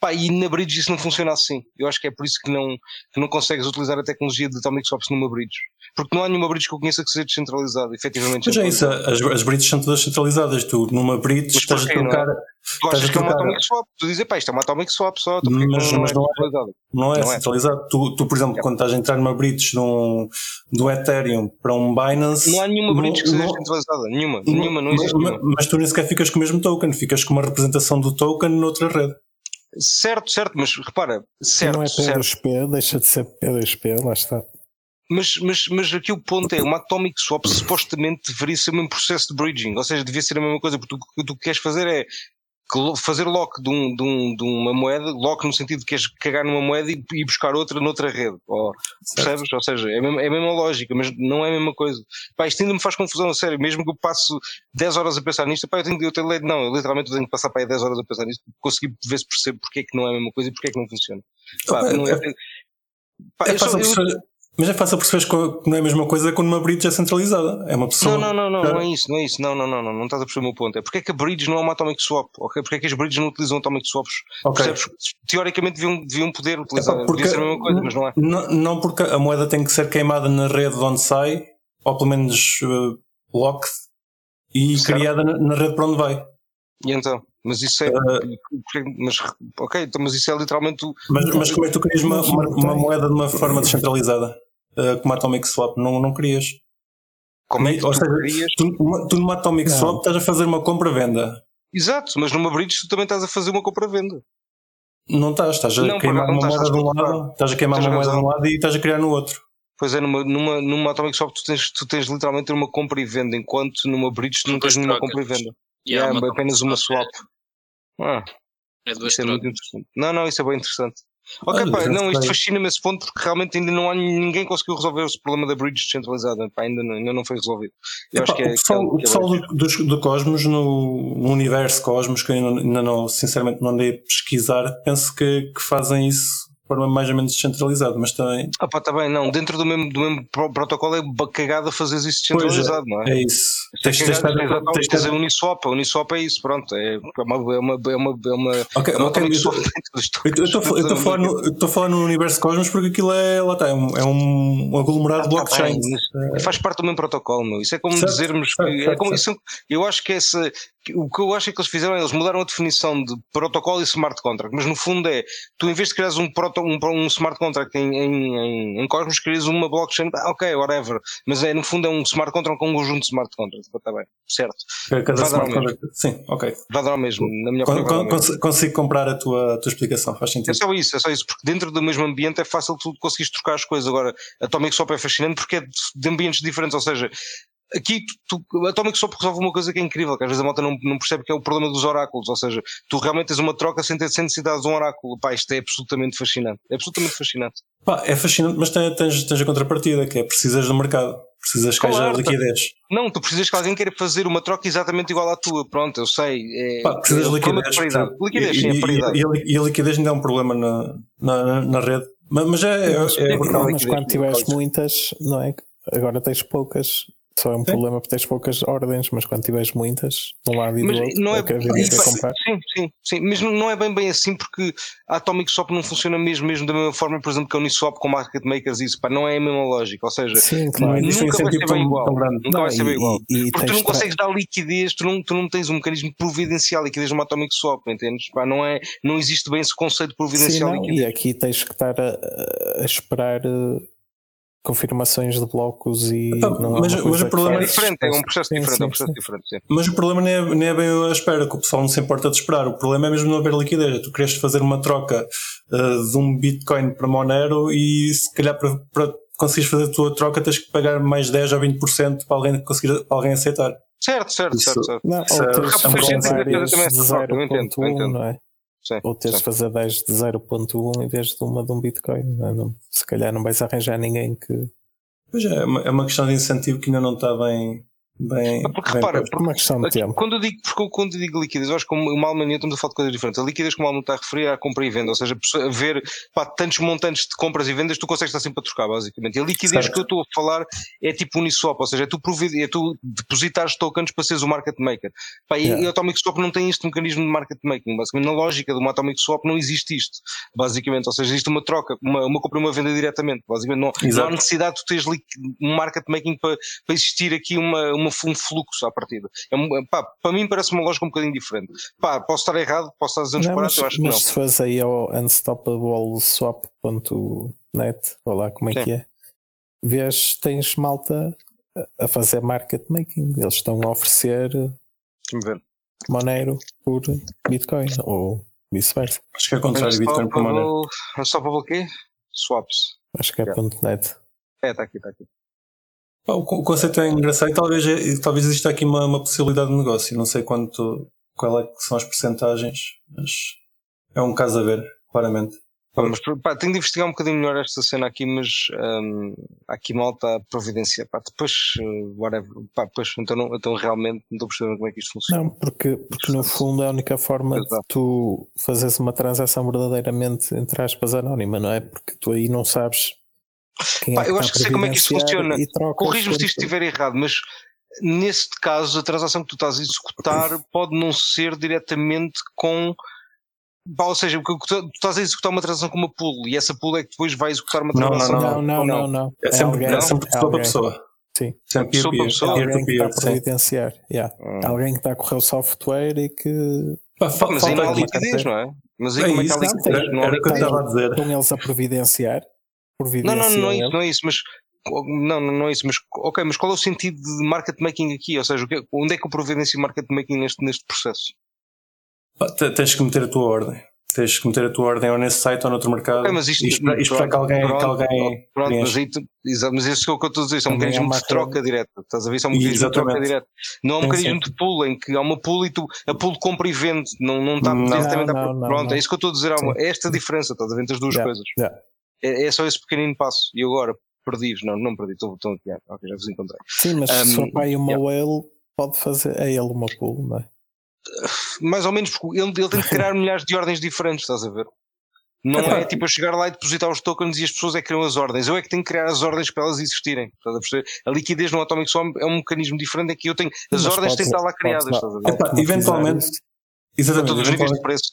Pá, e na bridge isso não funciona assim. Eu acho que é por isso que não, que não consegues utilizar a tecnologia de Atomic Swaps numa bridge. Porque não há nenhuma bridge que eu conheça que seja descentralizada, efetivamente. Mas é isso, as, as bridges são todas centralizadas. Tu, numa bridge, Mas estás a é? Tu achas estás a que é uma Atomic Swap? Tu dizes, pá, isto é uma Atomic Swap só, Mas- não, mas é não é. Não é Não é. centralizado. Tu, tu, por exemplo, quando estás a entrar numa bridge de um, do Ethereum para um Binance. Não há nenhuma bridge que seja não- centralizada. Nenhuma. Nenhuma, não existe mas, nenhuma. mas tu nem sequer ficas com o mesmo token, ficas com uma representação do token noutra rede. Certo, certo, mas repara, certo, não é certo. P2P, deixa de ser P2P, lá está. Mas, mas, mas aqui o ponto é, uma Atomic Swap supostamente deveria ser o mesmo processo de bridging, ou seja, devia ser a mesma coisa, porque o que tu queres fazer é fazer lock de, um, de, um, de uma moeda, lock no sentido de que queres cagar numa moeda e, e buscar outra noutra rede, ou, percebes? Ou seja, é a, mesma, é a mesma lógica, mas não é a mesma coisa. Pá, isto ainda me faz confusão, a sério, mesmo que eu passe 10 horas a pensar nisto, pá, eu tenho, eu tenho, não, eu literalmente tenho que passar para aí 10 horas a pensar nisto, conseguir ver se percebo porque é que não é a mesma coisa e porque é que não funciona. Pá, Opa, não é- é- pá, É eu só- eu- mas é fácil perceber que não é a mesma coisa quando uma bridge é centralizada. É uma pessoa. Não, não, não, não, não é isso, não é isso, não, não, não, não, não estás a perceber o meu ponto. É porque é que a bridge não é uma atomic swap, ok? Porque é que as bridges não utilizam atomic swaps? Ok. Percebes? Teoricamente deviam, deviam poder utilizar, Epá, devia ser a mesma coisa, mas não é. Não, não porque a moeda tem que ser queimada na rede de onde sai, ou pelo menos uh, locked, e Certo. criada na, na rede para onde vai. E então? Mas isso é. Mas, ok, então, mas isso é literalmente o. Mas, mas como é que tu crias uma, uma, uma moeda de uma forma descentralizada? Uh, como a Atomic Swap? Não, não crias. Como é que Ou tu seja? Tu, tu numa Atomic Não. Swap estás a fazer uma compra-venda. Exato, mas numa bridge tu também estás a fazer uma compra-venda. Não estás, estás a Não, queimar uma moeda de um estás a lado, estás a queimar uma moeda de um lado e estás a criar no outro. Pois é, numa, numa, numa Atomic Swap tu tens, tu tens literalmente uma compra e venda, enquanto numa bridge tu não tens nenhuma compra e venda. E é uma apenas uma swap. Ah, É duas Isso é muito interessante. Não, não, isso é bem interessante. Ok, pá, não, isto fascina-me esse ponto porque realmente ainda não há ninguém conseguiu resolver esse problema da bridge descentralizada. Pá, ainda, não, ainda não foi resolvido. Eu Epá, acho que é. o pessoal, que é- o é pessoal do, do, do Cosmos, no, no universo Cosmos, que eu ainda, não, sinceramente não andei a pesquisar, penso que, que fazem isso forma mais ou menos descentralizada, mas também Ah, pá, tá bem, não. Dentro do mesmo, do mesmo pro- protocolo é cagada fazer isso Pois é, descentralizado, não é? é isso. Tens, Tens, tens a Uniswap, a Uniswap é isso, pronto. É uma. É uma, é uma, é uma, Ok, é uma ok, eu dentro dos Eu estou- a- a falar no- falar universo Cosmos porque aquilo é, lá está, é um, é um aglomerado de Ah, tá mas Faz parte do mesmo protocolo, meu. Isso é como Certo, dizermos certo, que. é certo, como, certo. isso, eu acho que essa. O que eu acho é que eles fizeram, é, eles mudaram a definição de protocolo e smart contract, mas no fundo é, tu em vez de criares um, pro- um, um smart contract em, em, em, Cosmos, crias uma blockchain, ok, whatever. Mas é, no fundo é um smart contract com um conjunto de smart contracts. Está bem, certo. Cada Vai smart contract. Sim, ok. Vai dar ao mesmo, na minha Con- opinião. consigo comprar a tua, a tua explicação, faz É sentido. só isso, é só isso, porque dentro do mesmo ambiente é fácil tu conseguires trocar as coisas. Agora, Atomic Swap é fascinante porque é de, de ambientes diferentes, ou seja, aqui tu, tu, Atomic Swap resolve uma coisa que é incrível, que às vezes a malta não, não percebe que é o problema dos oráculos, ou seja, tu realmente tens uma troca sem ter sem necessidade de um oráculo. Pá, isto é absolutamente fascinante, é absolutamente fascinante. Pá, é fascinante, mas tens, tens, a contrapartida, que é precisas do mercado, precisas que haja liquidez. Não, tu precisas que alguém queira fazer uma troca exatamente igual à tua, pronto, eu sei. É, Pá, precisas é de liquidez. Liquidez, sim, e, é e- paridade. e a li- e a liquidez ainda é um problema na, na, na rede. Mas, mas é, é, Mas, é é mas quando tiveres muitas, não é? Agora tens poucas. Só é um Sim. problema porque tens poucas ordens, mas quando tiveres muitas, de um lado e do Mas outro, não é, é quer pá, comprar. sim, sim, sim, mas não- não é bem bem assim porque a Atomic Swap não funciona mesmo, mesmo da mesma forma, por exemplo, que a Uniswap com market makers e isso, pá, não é a mesma lógica, ou seja, Sim, Não claro. nunca vai ser bem igual. grande. nunca vai ser bem igual. e, e Porque tu não consegues dar liquidez, tu não, tu não tens um mecanismo providencial liquidez numa Atomic Swap, entendes? Pá, não, é, não existe bem esse conceito de Sim, providencial não, liquidez. e aqui tens que estar a, a esperar eh, confirmações de blocos e não é mas- o problema É diferente, é um processo Sim, diferente, é um processo sim. diferente, sim. Mas o problema nem é, é bem a espera, que o pessoal não se importa de esperar. O problema é mesmo não haver liquidez. Tu queres fazer uma troca uh, de um Bitcoin para Monero e se calhar para, para conseguires fazer a tua troca tens que pagar mais 10 ou 20% para alguém, conseguir, para alguém aceitar. Certo, certo, Isso- certo, certo. Não, Isso ou é- teres é de entendo, eu 0.1, entendo. não é? Sim, Ou teres sim. de fazer 10 de 0.1 em vez de uma de um Bitcoin. Não é? Não- se calhar não vais arranjar ninguém que. Pois é, é uma, é uma questão de incentivo que ainda não está bem. Bem Porque bem repara, uma questão de Aqui, tempo. Quando eu digo, porque quando eu digo liquidez, eu acho que uma Alemanha estamos a falar de coisas diferentes. A liquidez, como a Alma está a referir, é a compra e venda, ou seja, ver pá, tantos montantes de compras e vendas, tu consegues estar sempre a trocar, basicamente. E a liquidez Certo. que eu estou a falar é tipo Uniswap, ou seja, é tu, provid- é tu depositares tokens para seres o market maker. Pá, e, Yeah. e Atomic Swap não tem este mecanismo de market making. Basicamente, na lógica de uma Atomic Swap não existe isto, basicamente. Ou seja, existe uma troca, uma, uma compra e uma venda diretamente. Basicamente, não, não há necessidade de tu teres um market making para, para existir aqui uma, uma, um fluxo à partida. É, um- pá, para mim parece uma lógica um bocadinho diferente. Pá, posso estar errado, posso estar Não, disparate, mas, eu acho que mas não. se fores aí ao unstoppableswap.net, ou lá como é Sim. que é, vês, tens malta a- fazer market making. Eles estão a oferecer. Monero por Bitcoin ou vice-versa. Acho que é contrário, Bitcoin para Monero. Unstoppable, unstoppable o quê? Swaps. Acho que é Yeah. .net. É, está aqui, está aqui. O co- o conceito é engraçado e talvez, é- talvez exista aqui uma, uma possibilidade de negócio. Não sei quanto, qual é que são as percentagens, mas é um caso a ver, claramente. Pá, mas, pá, tenho de investigar um bocadinho melhor esta cena aqui, mas há aqui malta a providenciar. Pá, depois, uh, whatever. Pá, depois, então, não- então realmente não estou percebendo como é que isto funciona. Não, porque, porque no fundo é a única forma de Exato. tu fazeres uma transação verdadeiramente, entre aspas, anónima, não é? Porque tu aí não sabes Pá, é que eu acho que sei como é que isto funciona. Corrijo-me se isto estiver errado, mas nesse caso a transação que tu estás a executar pode não ser diretamente com. Pá, ou seja, porque tu estás a executar uma transação com uma pool e essa pool é que depois vai executar uma Não, transação. Não, não, ou não, não. É sempre, alguém, é sempre é pessoa para alguém. pessoa. Sim. Sempre Pessoa para pessoa. Alguém que está a providenciar. yeah. Ah. Alguém que está a correr o software e que Pá, Pá, mas não há liquidez, não é? Mas aí É como é que há isso, liquidez? Não era o que eu estava a dizer. estão eles a providenciar. Não, providenciam não, não é não é isso, mas não, não, não é isso, mas ok, mas qual é o sentido de market making aqui? Ou seja, que- onde é que eu providencio market making neste, neste processo? Te- Tens que meter a tua ordem. Tens que meter a tua ordem ou nesse site ou noutro mercado. Ok, mas isto- esperar, e esperar que alguém, pronto, que alguém Pronto, mas, exato, mas isso é o que eu estou a dizer, isso é um Também mecanismo há de troca direta. Estás a ver? Isso é um mecanismo de troca direta. Não é um mecanismo de pool em que há uma pool e tu, a pool compra e vende. Não, não está Não. Não, não, não, Pronto, não. é isso que eu estou a dizer. há uma- é esta a diferença, estás a ver entre as duas Yeah, coisas. yeah. É, é só esse pequenino passo. E agora, perdi-vos. Não, não perdi, estou, estou aqui. Ok, já vos encontrei. Sim, mas se Um, for para aí uma yeah. whale, pode fazer. É ele uma pool, não é? mais ou menos, porque ele, ele tem de criar milhares de ordens diferentes, estás a ver? Não é tipo eu chegar lá e depositar os tokens e as pessoas é que criam as ordens. Eu é que tenho que criar as ordens para elas existirem. Estás a perceber? A liquidez no Atomic Swap é um mecanismo diferente em que eu tenho. As Mas ordens têm que estar lá criadas. Estás a ver? Automatizar eventualmente- isso. A Exatamente. todos os níveis de preço.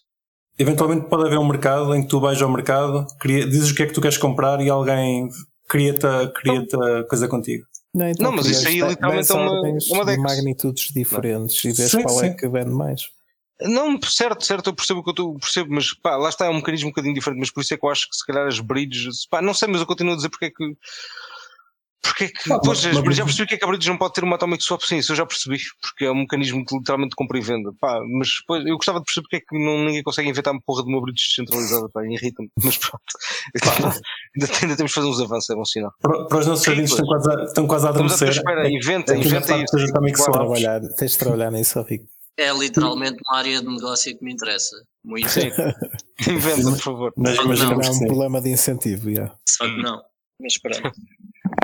Eventualmente pode haver um mercado em que tu vais ao mercado, cria- dizes o que é que tu queres comprar e alguém cria-te a, cria-te a coisa contigo. Não, então Não, mas isso aí literalmente é uma- uma Dex. magnitudes diferentes e vês Sim, qual é sim. que vende mais. Não, certo, certo, eu percebo o que eu percebo, mas pá, lá está, é um mecanismo um bocadinho diferente, mas por isso é que eu acho que se calhar as bridges, pá, não sei, mas eu continuo a dizer porque é que. Porque é que. Pá, pois, mas bridge- já percebi que é que a bridge não pode ter uma atomic swap, sim, isso eu já percebi, porque é um mecanismo de, literalmente de compra e venda, pá, mas pois, eu gostava de perceber porque é que não, ninguém consegue inventar uma porra de uma bridge descentralizada, pá, irrita-me, mas pronto. ainda, ainda temos de fazer uns avanços, é bom sinal. Para, para os nossos ouvintes estão quase a, estão quase a adormecer. espera, É- inventa, é já inventa isso. Atomic. Swaps- Trabalhar, tens de trabalhar nisso, Rico. É literalmente uma área de negócio que me interessa. Muito. Sim, inventa, por favor. Mas Não, imaginamos É um problema de incentivo, yeah. Só que não. Mas pronto.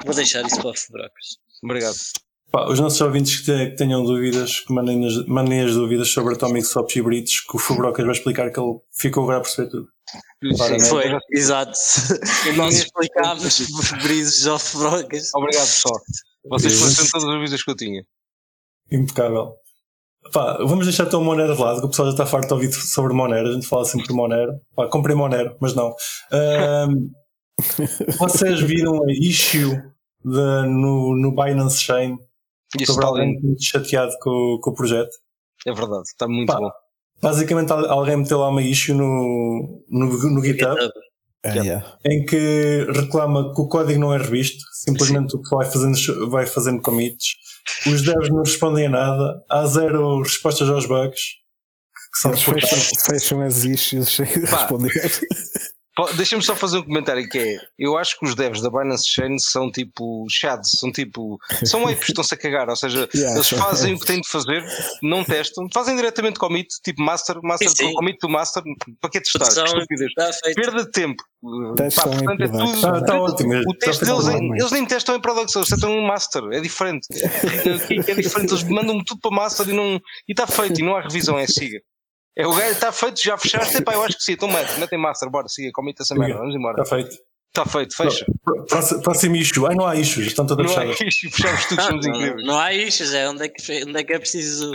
Vou deixar isso para o Fubrocas. Obrigado. Pá, os nossos ouvintes que, te- que tenham dúvidas, que mandem as, mandem as dúvidas sobre Atomic Swaps e Bridges, que o Fubrocas vai explicar que ele ficou agora a perceber tudo. Sim, Foi, exato. Nós explicámos brises ao Fubrocas. Obrigado, pessoal. Vocês foram todas as dúvidas que eu tinha. Impecável. Pá, vamos deixar então o Monero de lado, que o pessoal já está farto de ouvir sobre Monero. A gente fala sempre de Monero. Pá, comprei Monero, mas não. Ahm, vocês viram a issue de- no, no Binance Chain Isso sobre está alguém muito chateado com, com o projeto? É verdade, está muito Pá. bom. Basicamente, al- alguém meteu lá uma issue no, no, no GitHub É, Yeah. yeah. em que reclama que o código não é revisto, simplesmente o que vai fazendo, vai fazendo commits. Os devs não respondem a nada, há zero respostas aos bugs que são Eles fecham, fecham as issues sem Pá. responder. Deixa-me só fazer um comentário que é: eu acho que os devs da Binance Chain são tipo chads, são tipo. São apes, estão-se a cagar, ou seja, Yeah, eles fazem o que têm de fazer, não testam, fazem diretamente commit, tipo master, master Sim, sim. commit do master, para que testar? Que Produção estupidez. está feito. Perda de tempo. Testam Pá, portanto, é tudo- tá ótimo. O teste deles, alguma é- eles nem testam em production, eles testam um master, é diferente. é diferente, eles mandam-me tudo para master e não. E está feito, e não há revisão, é siga. É o gajo, está feito, já fechaste, epá, eu acho que sim, então mete, metem master, bora, siga, comita essa merda, vamos embora. Está feito. Está feito, fecha. Próximo, próximo issue. Ai, não há issues, estão todas Não é fechadas. isto, fechamos tudo, somos não, incríveis. não há issues, é onde é que, onde é, que é preciso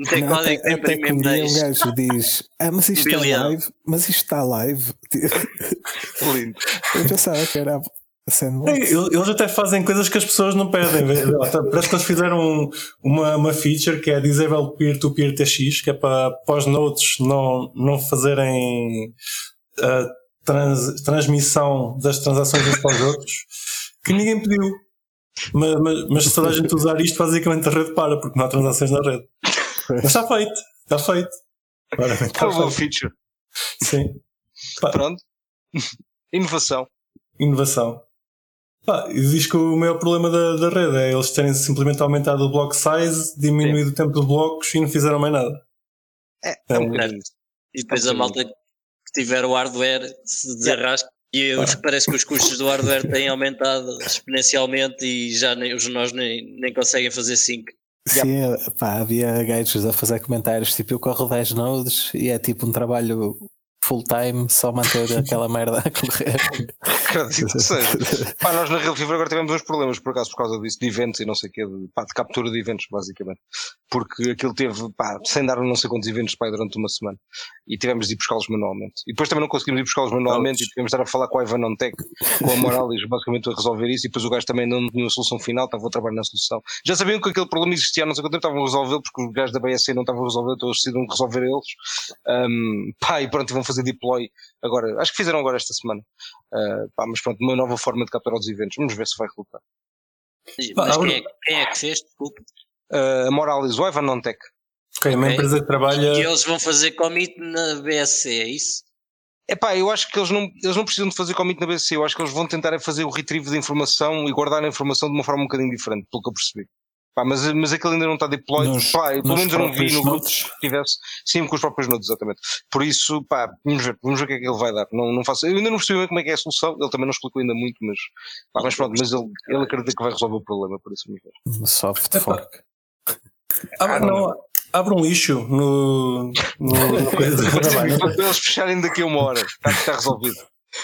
meter Não, código até, para até que um dia um gajo diz: Ah, mas isto é Bilhão. live, mas isto está live. Lindo. Eu pensava que era Eles até fazem coisas que as pessoas não pedem. Parece que eles fizeram um- uma, uma feature que é Disable Peer-to-Peer TX, que é para, para os nodes não, não fazerem a trans- transmissão das transações uns para os outros, que ninguém pediu. Mas, mas, mas se toda a gente usar isto, basicamente a rede para, porque não há transações na rede. Mas está feito, está feito. Ora, está uma boa feito. feature. Sim. Pá, Pronto. Inovação. inovação. Pá, diz que o maior problema da, da rede é eles terem simplesmente aumentado o block size, diminuído o tempo de blocos e não fizeram mais nada. É, é um É. bocadinho. E depois É um a malta que tiver o hardware se desarrasca. E os- parece que os custos do hardware têm aumentado exponencialmente e já nem, os nós nem, nem conseguem fazer sync. Sim, pá, havia gajos a fazer comentários tipo eu corro 10 nodes e é tipo um trabalho full time só manter aquela merda a correr. Acredito que seja. Pá, nós na Real Fever agora tivemos uns problemas, por acaso, por causa disso, de eventos e não sei o quê, de, pá, de captura de eventos, basicamente. Porque aquilo teve, pá, sem dar não sei quantos eventos, pá, durante uma semana. E tivemos de ir buscá-los manualmente. E depois também não conseguimos ir buscá-los manualmente e tivemos de estar a falar com a Ivan Tech, com a Morales, basicamente a resolver isso. E depois o gajo também não tinha uma solução final, estava a trabalhar na solução. Já sabiam que aquele problema existia há não sei quanto tempo, estavam a resolvê-lo, porque os gajos da BSC não estavam a resolver, então eles decidiram resolver eles. Um, pá, e pronto, vão fazer deploy agora. Acho que fizeram agora esta semana. Uh, pá, mas pronto, uma nova forma de capturar os eventos. Vamos ver se vai resultar. Mas quem é, quem é que fez? Desculpe. Uh, a Morales, o Ivan Nontech. Ok, uma empresa que trabalha. E eles vão fazer commit na BSC, é isso? Epá, eu acho que eles não, eles não precisam de fazer commit na BC, eu acho que eles vão tentar é fazer o retrieve de informação e guardar a informação de uma forma um bocadinho diferente, pelo que eu percebi. Pá, mas, mas aquele ainda não está deployed, Nos- pá, pelo nos menos eu não vi no grupo que tivesse, sim, com os próprios nodes, exatamente. Por isso, pá, vamos ver, vamos ver o que é que ele vai dar. Não, não faço, eu ainda não percebi bem como é que é a solução, ele também não explicou ainda muito, mas, pá, mas pronto, mas ele, ele acredita que vai resolver o problema, por isso vamos ver. Um soft fork. Abre, não, abre um issue no. no, no coisa do trabalho. Para eles fecharem daqui a uma hora, está, está resolvido.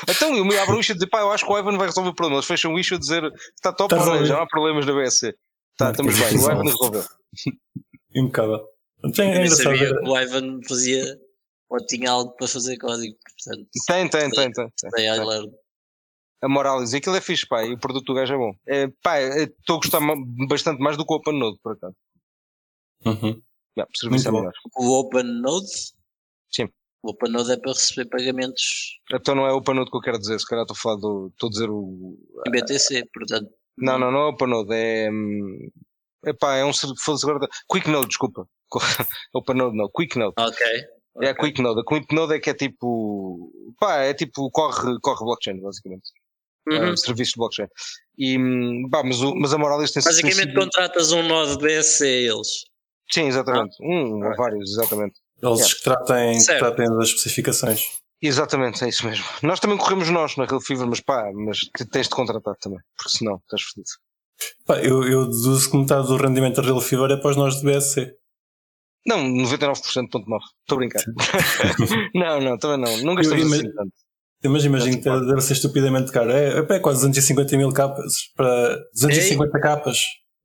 Então, eu me abro um issue a dizer, pá, eu acho que o Ivan vai resolver o problema. Eles fecham um issue a dizer, está top, resolvido. já não há problemas na BSC. Tá, estamos bem, o Ivan resolve. resolveu. Impecável. É Eu engraçado. sabia que o Ivan fazia ou tinha algo para fazer código. Portanto, Tem, tem, tem, tem. tem. A Morales, aquilo é fixe, pá, e o produto do gajo é bom. É, pá, estou a gostar bastante mais do que o OpenNode, por acaso. Uhum. Yeah, o serviço é melhor. O OpenNode? Sim. O OpenNode é para receber pagamentos Então não é o OpenNode que eu quero dizer, se calhar estou a falar do. Estou a dizer o. em BTC, portanto. Não, não, não é OpenNode, é. hum, Epá, é um serviço agora. QuickNode, desculpa. OpenNode não, QuickNode. Ok. É a. QuickNode. A QuickNode é que é tipo. Pá, é tipo. Corre, corre blockchain, basicamente. Uhum. É, serviço de blockchain. E. hum, Pá, mas, o, mas a moral disto tem tem Basicamente sido- contratas um nó de BSC a eles. Sim, exatamente. Um ou vários, exatamente. Eles Yeah. que, tratem, que tratem das especificações. Exatamente, é isso mesmo. Nós também corremos nós na Real Fever, mas pá, mas te- tens de contratar também, porque senão estás fodido. Pá, eu, eu deduzo que metade do rendimento da Real Fever é para os nós de BSC. Não, 99.9. Estou a brincar. não, não, também não. Não gastamos Eu assim tanto. Mas imagino que deve ser estupidamente caro. É, é quase 250 mil capas para 250 capas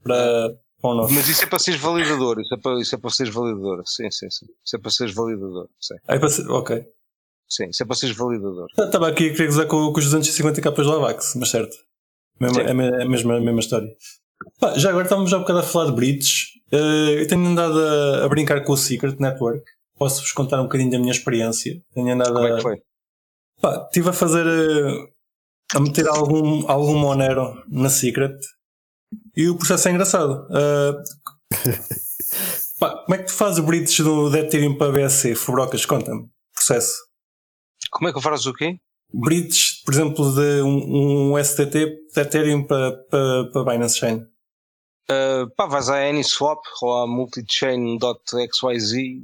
para, para um novo. Mas isso é para seres validador, isso é para, isso é para seres validador. Sim, sim, sim. Isso é para seres validador. Sim, Aí para ser- ok. Sim isso é para seres validador. Estava aqui a querer gozar com, com os 250 capas do Avax, mas certo. É a a mesma, a mesma história. Pá, já agora estávamos já um bocado a falar de bridges. Eh, eu tenho andado a, a brincar com o Secret Network. Posso-vos contar um bocadinho da minha experiência. Tenho andado Como é que foi? Pá, estive a fazer eh, a meter algum, algum Monero na Secret e o processo é engraçado. Eh, pá, como é que tu fazes bridges do de Ethereum para BSC? Fubrocas, conta-me. Processo. Como é que eu faço o quê? Bridges, por exemplo, de um, um STT de Ethereum para, para, para Binance Chain. Uh, pá, vais à AnySwap ou à multichain.xyz e,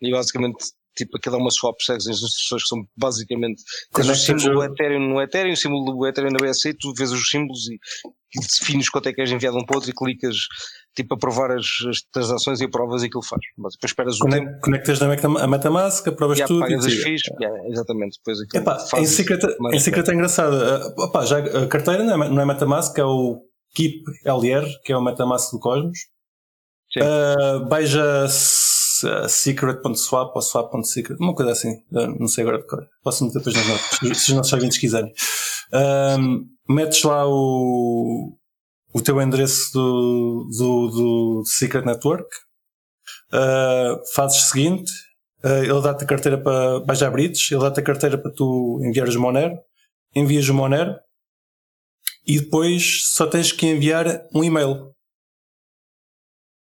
e basicamente tipo aquilo é uma swap, segues as instruções que são basicamente tens o Conectas símbolo do Ethereum no Ethereum, o símbolo do Ethereum na BSC, tu vês os símbolos e, e defines quanto é que és enviado um para outro e clicas tipo a provar as, as transações e aprovas aquilo faz. Mas Depois esperas o tempo Conect- Conectas na Meta- a Metamask, aprovas e tudo. pagas e as. FIIs, yeah, exatamente, depois aquilo Epá, em secret, mais em secret é engraçado. Uh, opá, já, a carteira não é, não é Metamask, é o Keep LR, que é o Metamask do Cosmos. Sim. Uh, beija s- uh, secret.swap ou swap.secret, uma coisa assim. Uh, não sei agora de cor. Posso meter depois nas notas, se se os nossos ouvintes quiserem. Um, metes lá o, o teu endereço do, do, do Secret Network. Uh, fazes o seguinte, Uh, ele dá-te a carteira para vais a bridges, ele dá-te a carteira para tu enviares o Monero, envias o Monero e depois só tens que enviar um e-mail.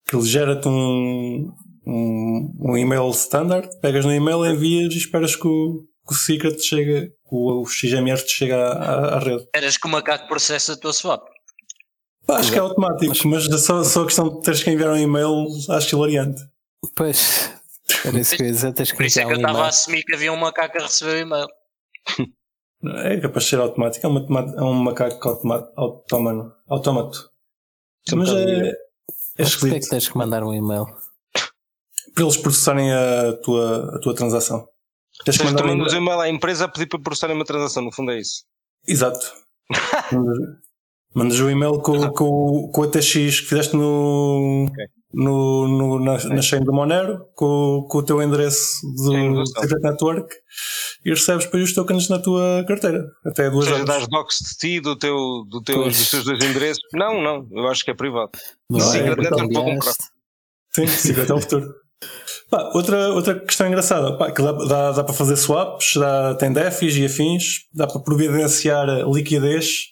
Que ele gera-te um, um, um e-mail standard, pegas no e-mail, envias e esperas que o, que o secret chegue, que o, o XMR te chegue à, à, rede. Eras que o macaco processa a tua swap. Acho que é automático, mas só, só a questão de teres que enviar um e-mail acho hilariante. Pois, era isso que eu ia dizer, tens que Por isso é que eu estava a assumir que havia um macaco a receber o e-mail. É capaz de ser automático, é, uma, é um macaco autómano, autómato. Mas é, é Mas porquê é esquisito que tens que mandar um e-mail? para eles processarem a tua, a tua transação. Tens que mandar um um e-mail à empresa a pedir para processarem uma transação, no fundo é isso. Exato. Mandas- o e-mail com, com, com o ATX que fizeste no, Ok. no, no- na, na chain do Monero, com, com o teu endereço do. Secret Network e recebes depois os tokens na tua carteira. Até Ou duas seja, horas. dás docs de ti, do teu, do teu, Pois. dos teus dois endereços. Não, não, eu acho que é privado. Não Sim, é? eu até Então, vou comprar. Sim, Secret é o futuro. Pá, outra, outra questão engraçada, pá, que dá, dá, dá para fazer swaps, dá, tem defis e afins, dá para providenciar liquidez,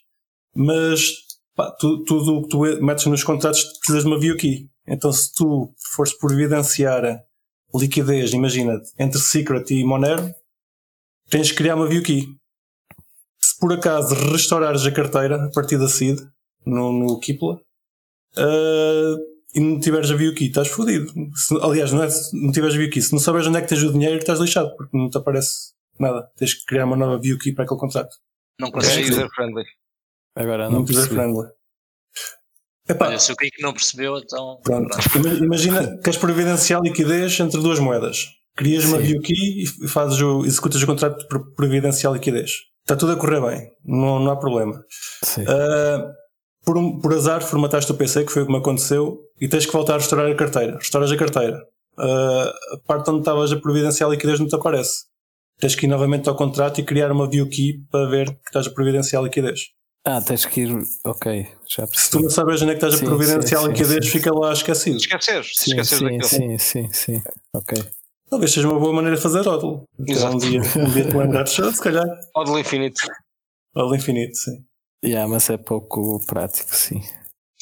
mas pá, tu- tudo o que tu metes nos contratos precisas de uma view key. Então se tu fores providenciar liquidez, imagina, entre Secret e Monero, tens que criar uma view key. Se por acaso restaurares a carteira a partir da seed, no, no Kipla, ah, e não tiveres a view key, estás fodido. Se- aliás, não, é, se não tiveres a view key, se não souberes onde é que tens o dinheiro, estás lixado, porque não te aparece nada. Tens que criar uma nova view key para aquele contrato. Não É consigo. user friendly. Agora não Muito user percebi. friendly. Epá, Olha, se o Kiko não percebeu, então. pronto. Ima- Imagina que queres providenciar liquidez entre duas moedas. Crias uma view key e fazes o, executas o contrato de pro- providenciar liquidez. Está tudo a correr bem, não, não há problema. Sim. Uh, por, um- por azar, formataste o PC, que foi o que me aconteceu, e tens que voltar a restaurar a carteira. Restauras a carteira. Uh, a parte onde estavas a providenciar a liquidez não te aparece. Tens que ir novamente ao contrato e criar uma view key para ver que estás a providenciar a liquidez. Ah, tens que ir. Ok, já Se tu não sabes onde é que estás Sim, a providenciar sim, liquidez, fica lá esquecido. Esqueceres, se Sim, esqueceres sim, daquilo. sim, sim, sim. Ok. Talvez seja uma boa maneira de fazer rótulo. Então, um Exato. dia, um dia te lembrares, se calhar, Módulo infinito. ao infinito, sim. Yeah, mas é pouco prático, sim.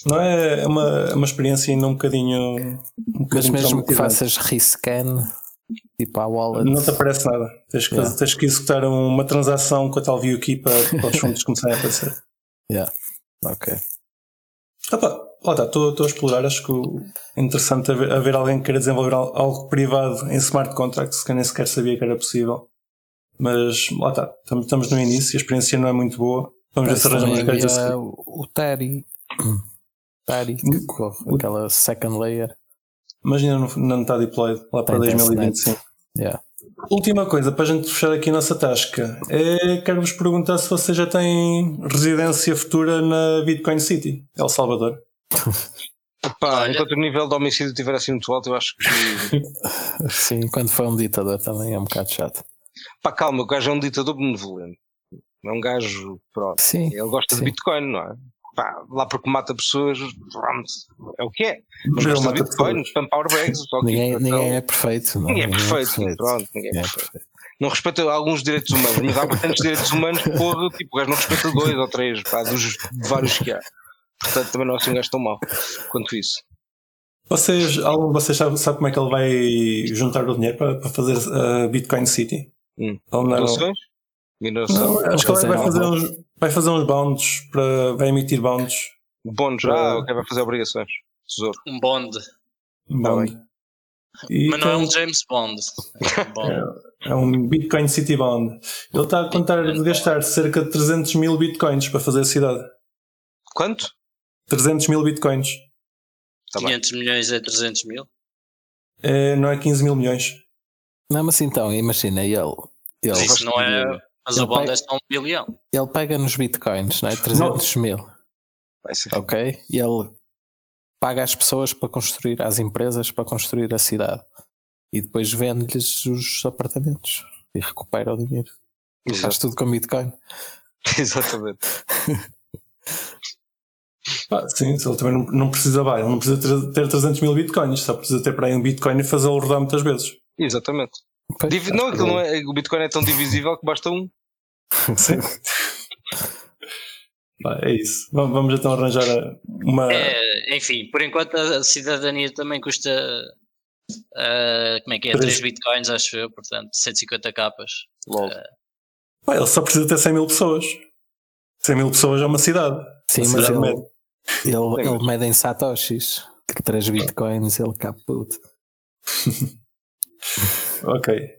Não é É uma, é uma experiência ainda um bocadinho. Um Mas bocadinho mesmo que faças rescan, tipo à wallet. Não te aparece nada. Tens que, Yeah. tens que executar uma transação com a tal view key para, para os fundos começarem a aparecer. Yeah. Ok. Opa, lá está, estou a explorar. Acho que é interessante haver, haver alguém que queira desenvolver al- algo privado em smart contracts que nem sequer sabia que era possível. Mas lá está, estamos, no início, a experiência não é muito boa. Vamos ver se arranjamos coisas o que corre aquela second layer. Mas ainda não, não está deployed lá para Tem 2025. Yeah. Última coisa, para a gente fechar aqui a nossa tasca, é quero-vos perguntar se vocês já têm residência futura na Bitcoin City, El Salvador. Pá, enquanto o nível de homicídio estiver assim muito alto, eu acho que. Sim, quando foi um ditador também é um bocado chato. Pá, calma, o gajo é um ditador benevolente. É um gajo. Pronto. Sim. Ele gosta Sim. de Bitcoin, não é? Pá, lá porque mata pessoas, pronto. É o que é. Mas gosta de Bitcoin, só que- Ninguém, então, ninguém é perfeito. Não, ninguém é perfeito. Pronto, ninguém é Ninguém é perfeito. Não respeita alguns direitos humanos, mas há bastantes direitos humanos que, porra, tipo, o gajo não respeita dois ou três, pá, dos vários que há. Portanto, também não é assim um gajo tão mau quanto isso. Vocês, algum de vocês sabe, sabe como é que ele vai juntar o dinheiro para, para fazer a Bitcoin City? Hum. Ou não? Minerações? Não, acho que ele vai, Fazer uns, vai fazer uns bounds, para, vai emitir bounds. Bônus, ah, ok, vai fazer obrigações. Tesouro. Um Bond. Bond. E Mas não é um James Bond. É um Bond. É um Bitcoin City Bond. Ele está a contar de gastar cerca de 300 mil Bitcoins para fazer a cidade. Quanto? 300 mil Bitcoins. Tá bem. 500 milhões é 300 mil. É, não é 15 mil milhões. Não, mas então, imagina, ele, ele, isso não é. Mas Ele o Bond pega- é só um bilhão. ele pega nos bitcoins, não é? 300 mil, Vai ser. ok? E ele paga às pessoas para construir, às empresas para construir a cidade. E depois vende-lhes os apartamentos e recupera o dinheiro. Faz Exato. tudo com bitcoin. Exatamente. Pá, sim, se ele também não, não precisa, vai, ele não precisa ter, ter 300 mil Bitcoins, só precisa ter para aí um Bitcoin e fazê-lo rodar muitas vezes. Exatamente. Acho não, que aquilo não é, o Bitcoin é tão divisível que basta um. Sim. É isso. Vamos, então arranjar uma. É, enfim, por enquanto a cidadania também custa. ah, como é que é? Três. 3 bitcoins, acho eu, portanto, 150 capas. Lol. Pá, ele só precisa ter 100 mil pessoas. 100 mil pessoas é uma cidade. Sim, Uma mas cidade ele, média. ele, ele mede em satoshis. Que 3 bitcoins ele caput. Ok.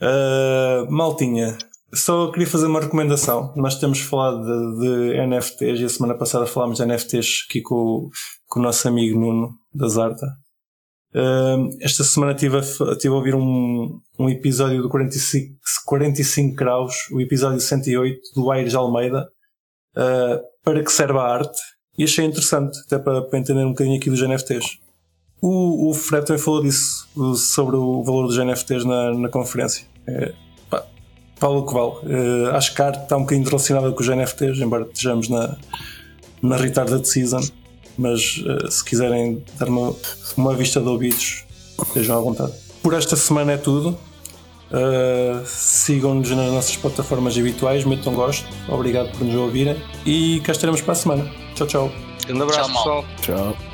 Uh, maltinha, só queria fazer uma recomendação. Nós temos falado de, de NFTs e a semana passada falámos de NFTs aqui com, com o nosso amigo Nuno da Zarta. Uh, esta semana estive a, a ouvir um, um episódio do 45, 45 Graus, o episódio 108 do Aires Almeida, uh, para que serve a arte. E achei interessante, até para, para entender um bocadinho aqui dos NFTs. O, o Fred também falou disso, sobre o valor dos NFTs na, na conferência. É, pá, vale o que vale. Eh, acho que a arte está um bocadinho relacionada com os NFTs, embora estejamos na, na retarded season. Mas eh, se quiserem dar uma, uma vista de ouvidos, estejam à vontade. Por esta semana é tudo. Eh, Sigam-nos nas nossas plataformas habituais, metam gosto. Obrigado por nos ouvirem. E cá estaremos para a semana. Tchau, tchau. Grande abraço, Tchau, pessoal. Tchau.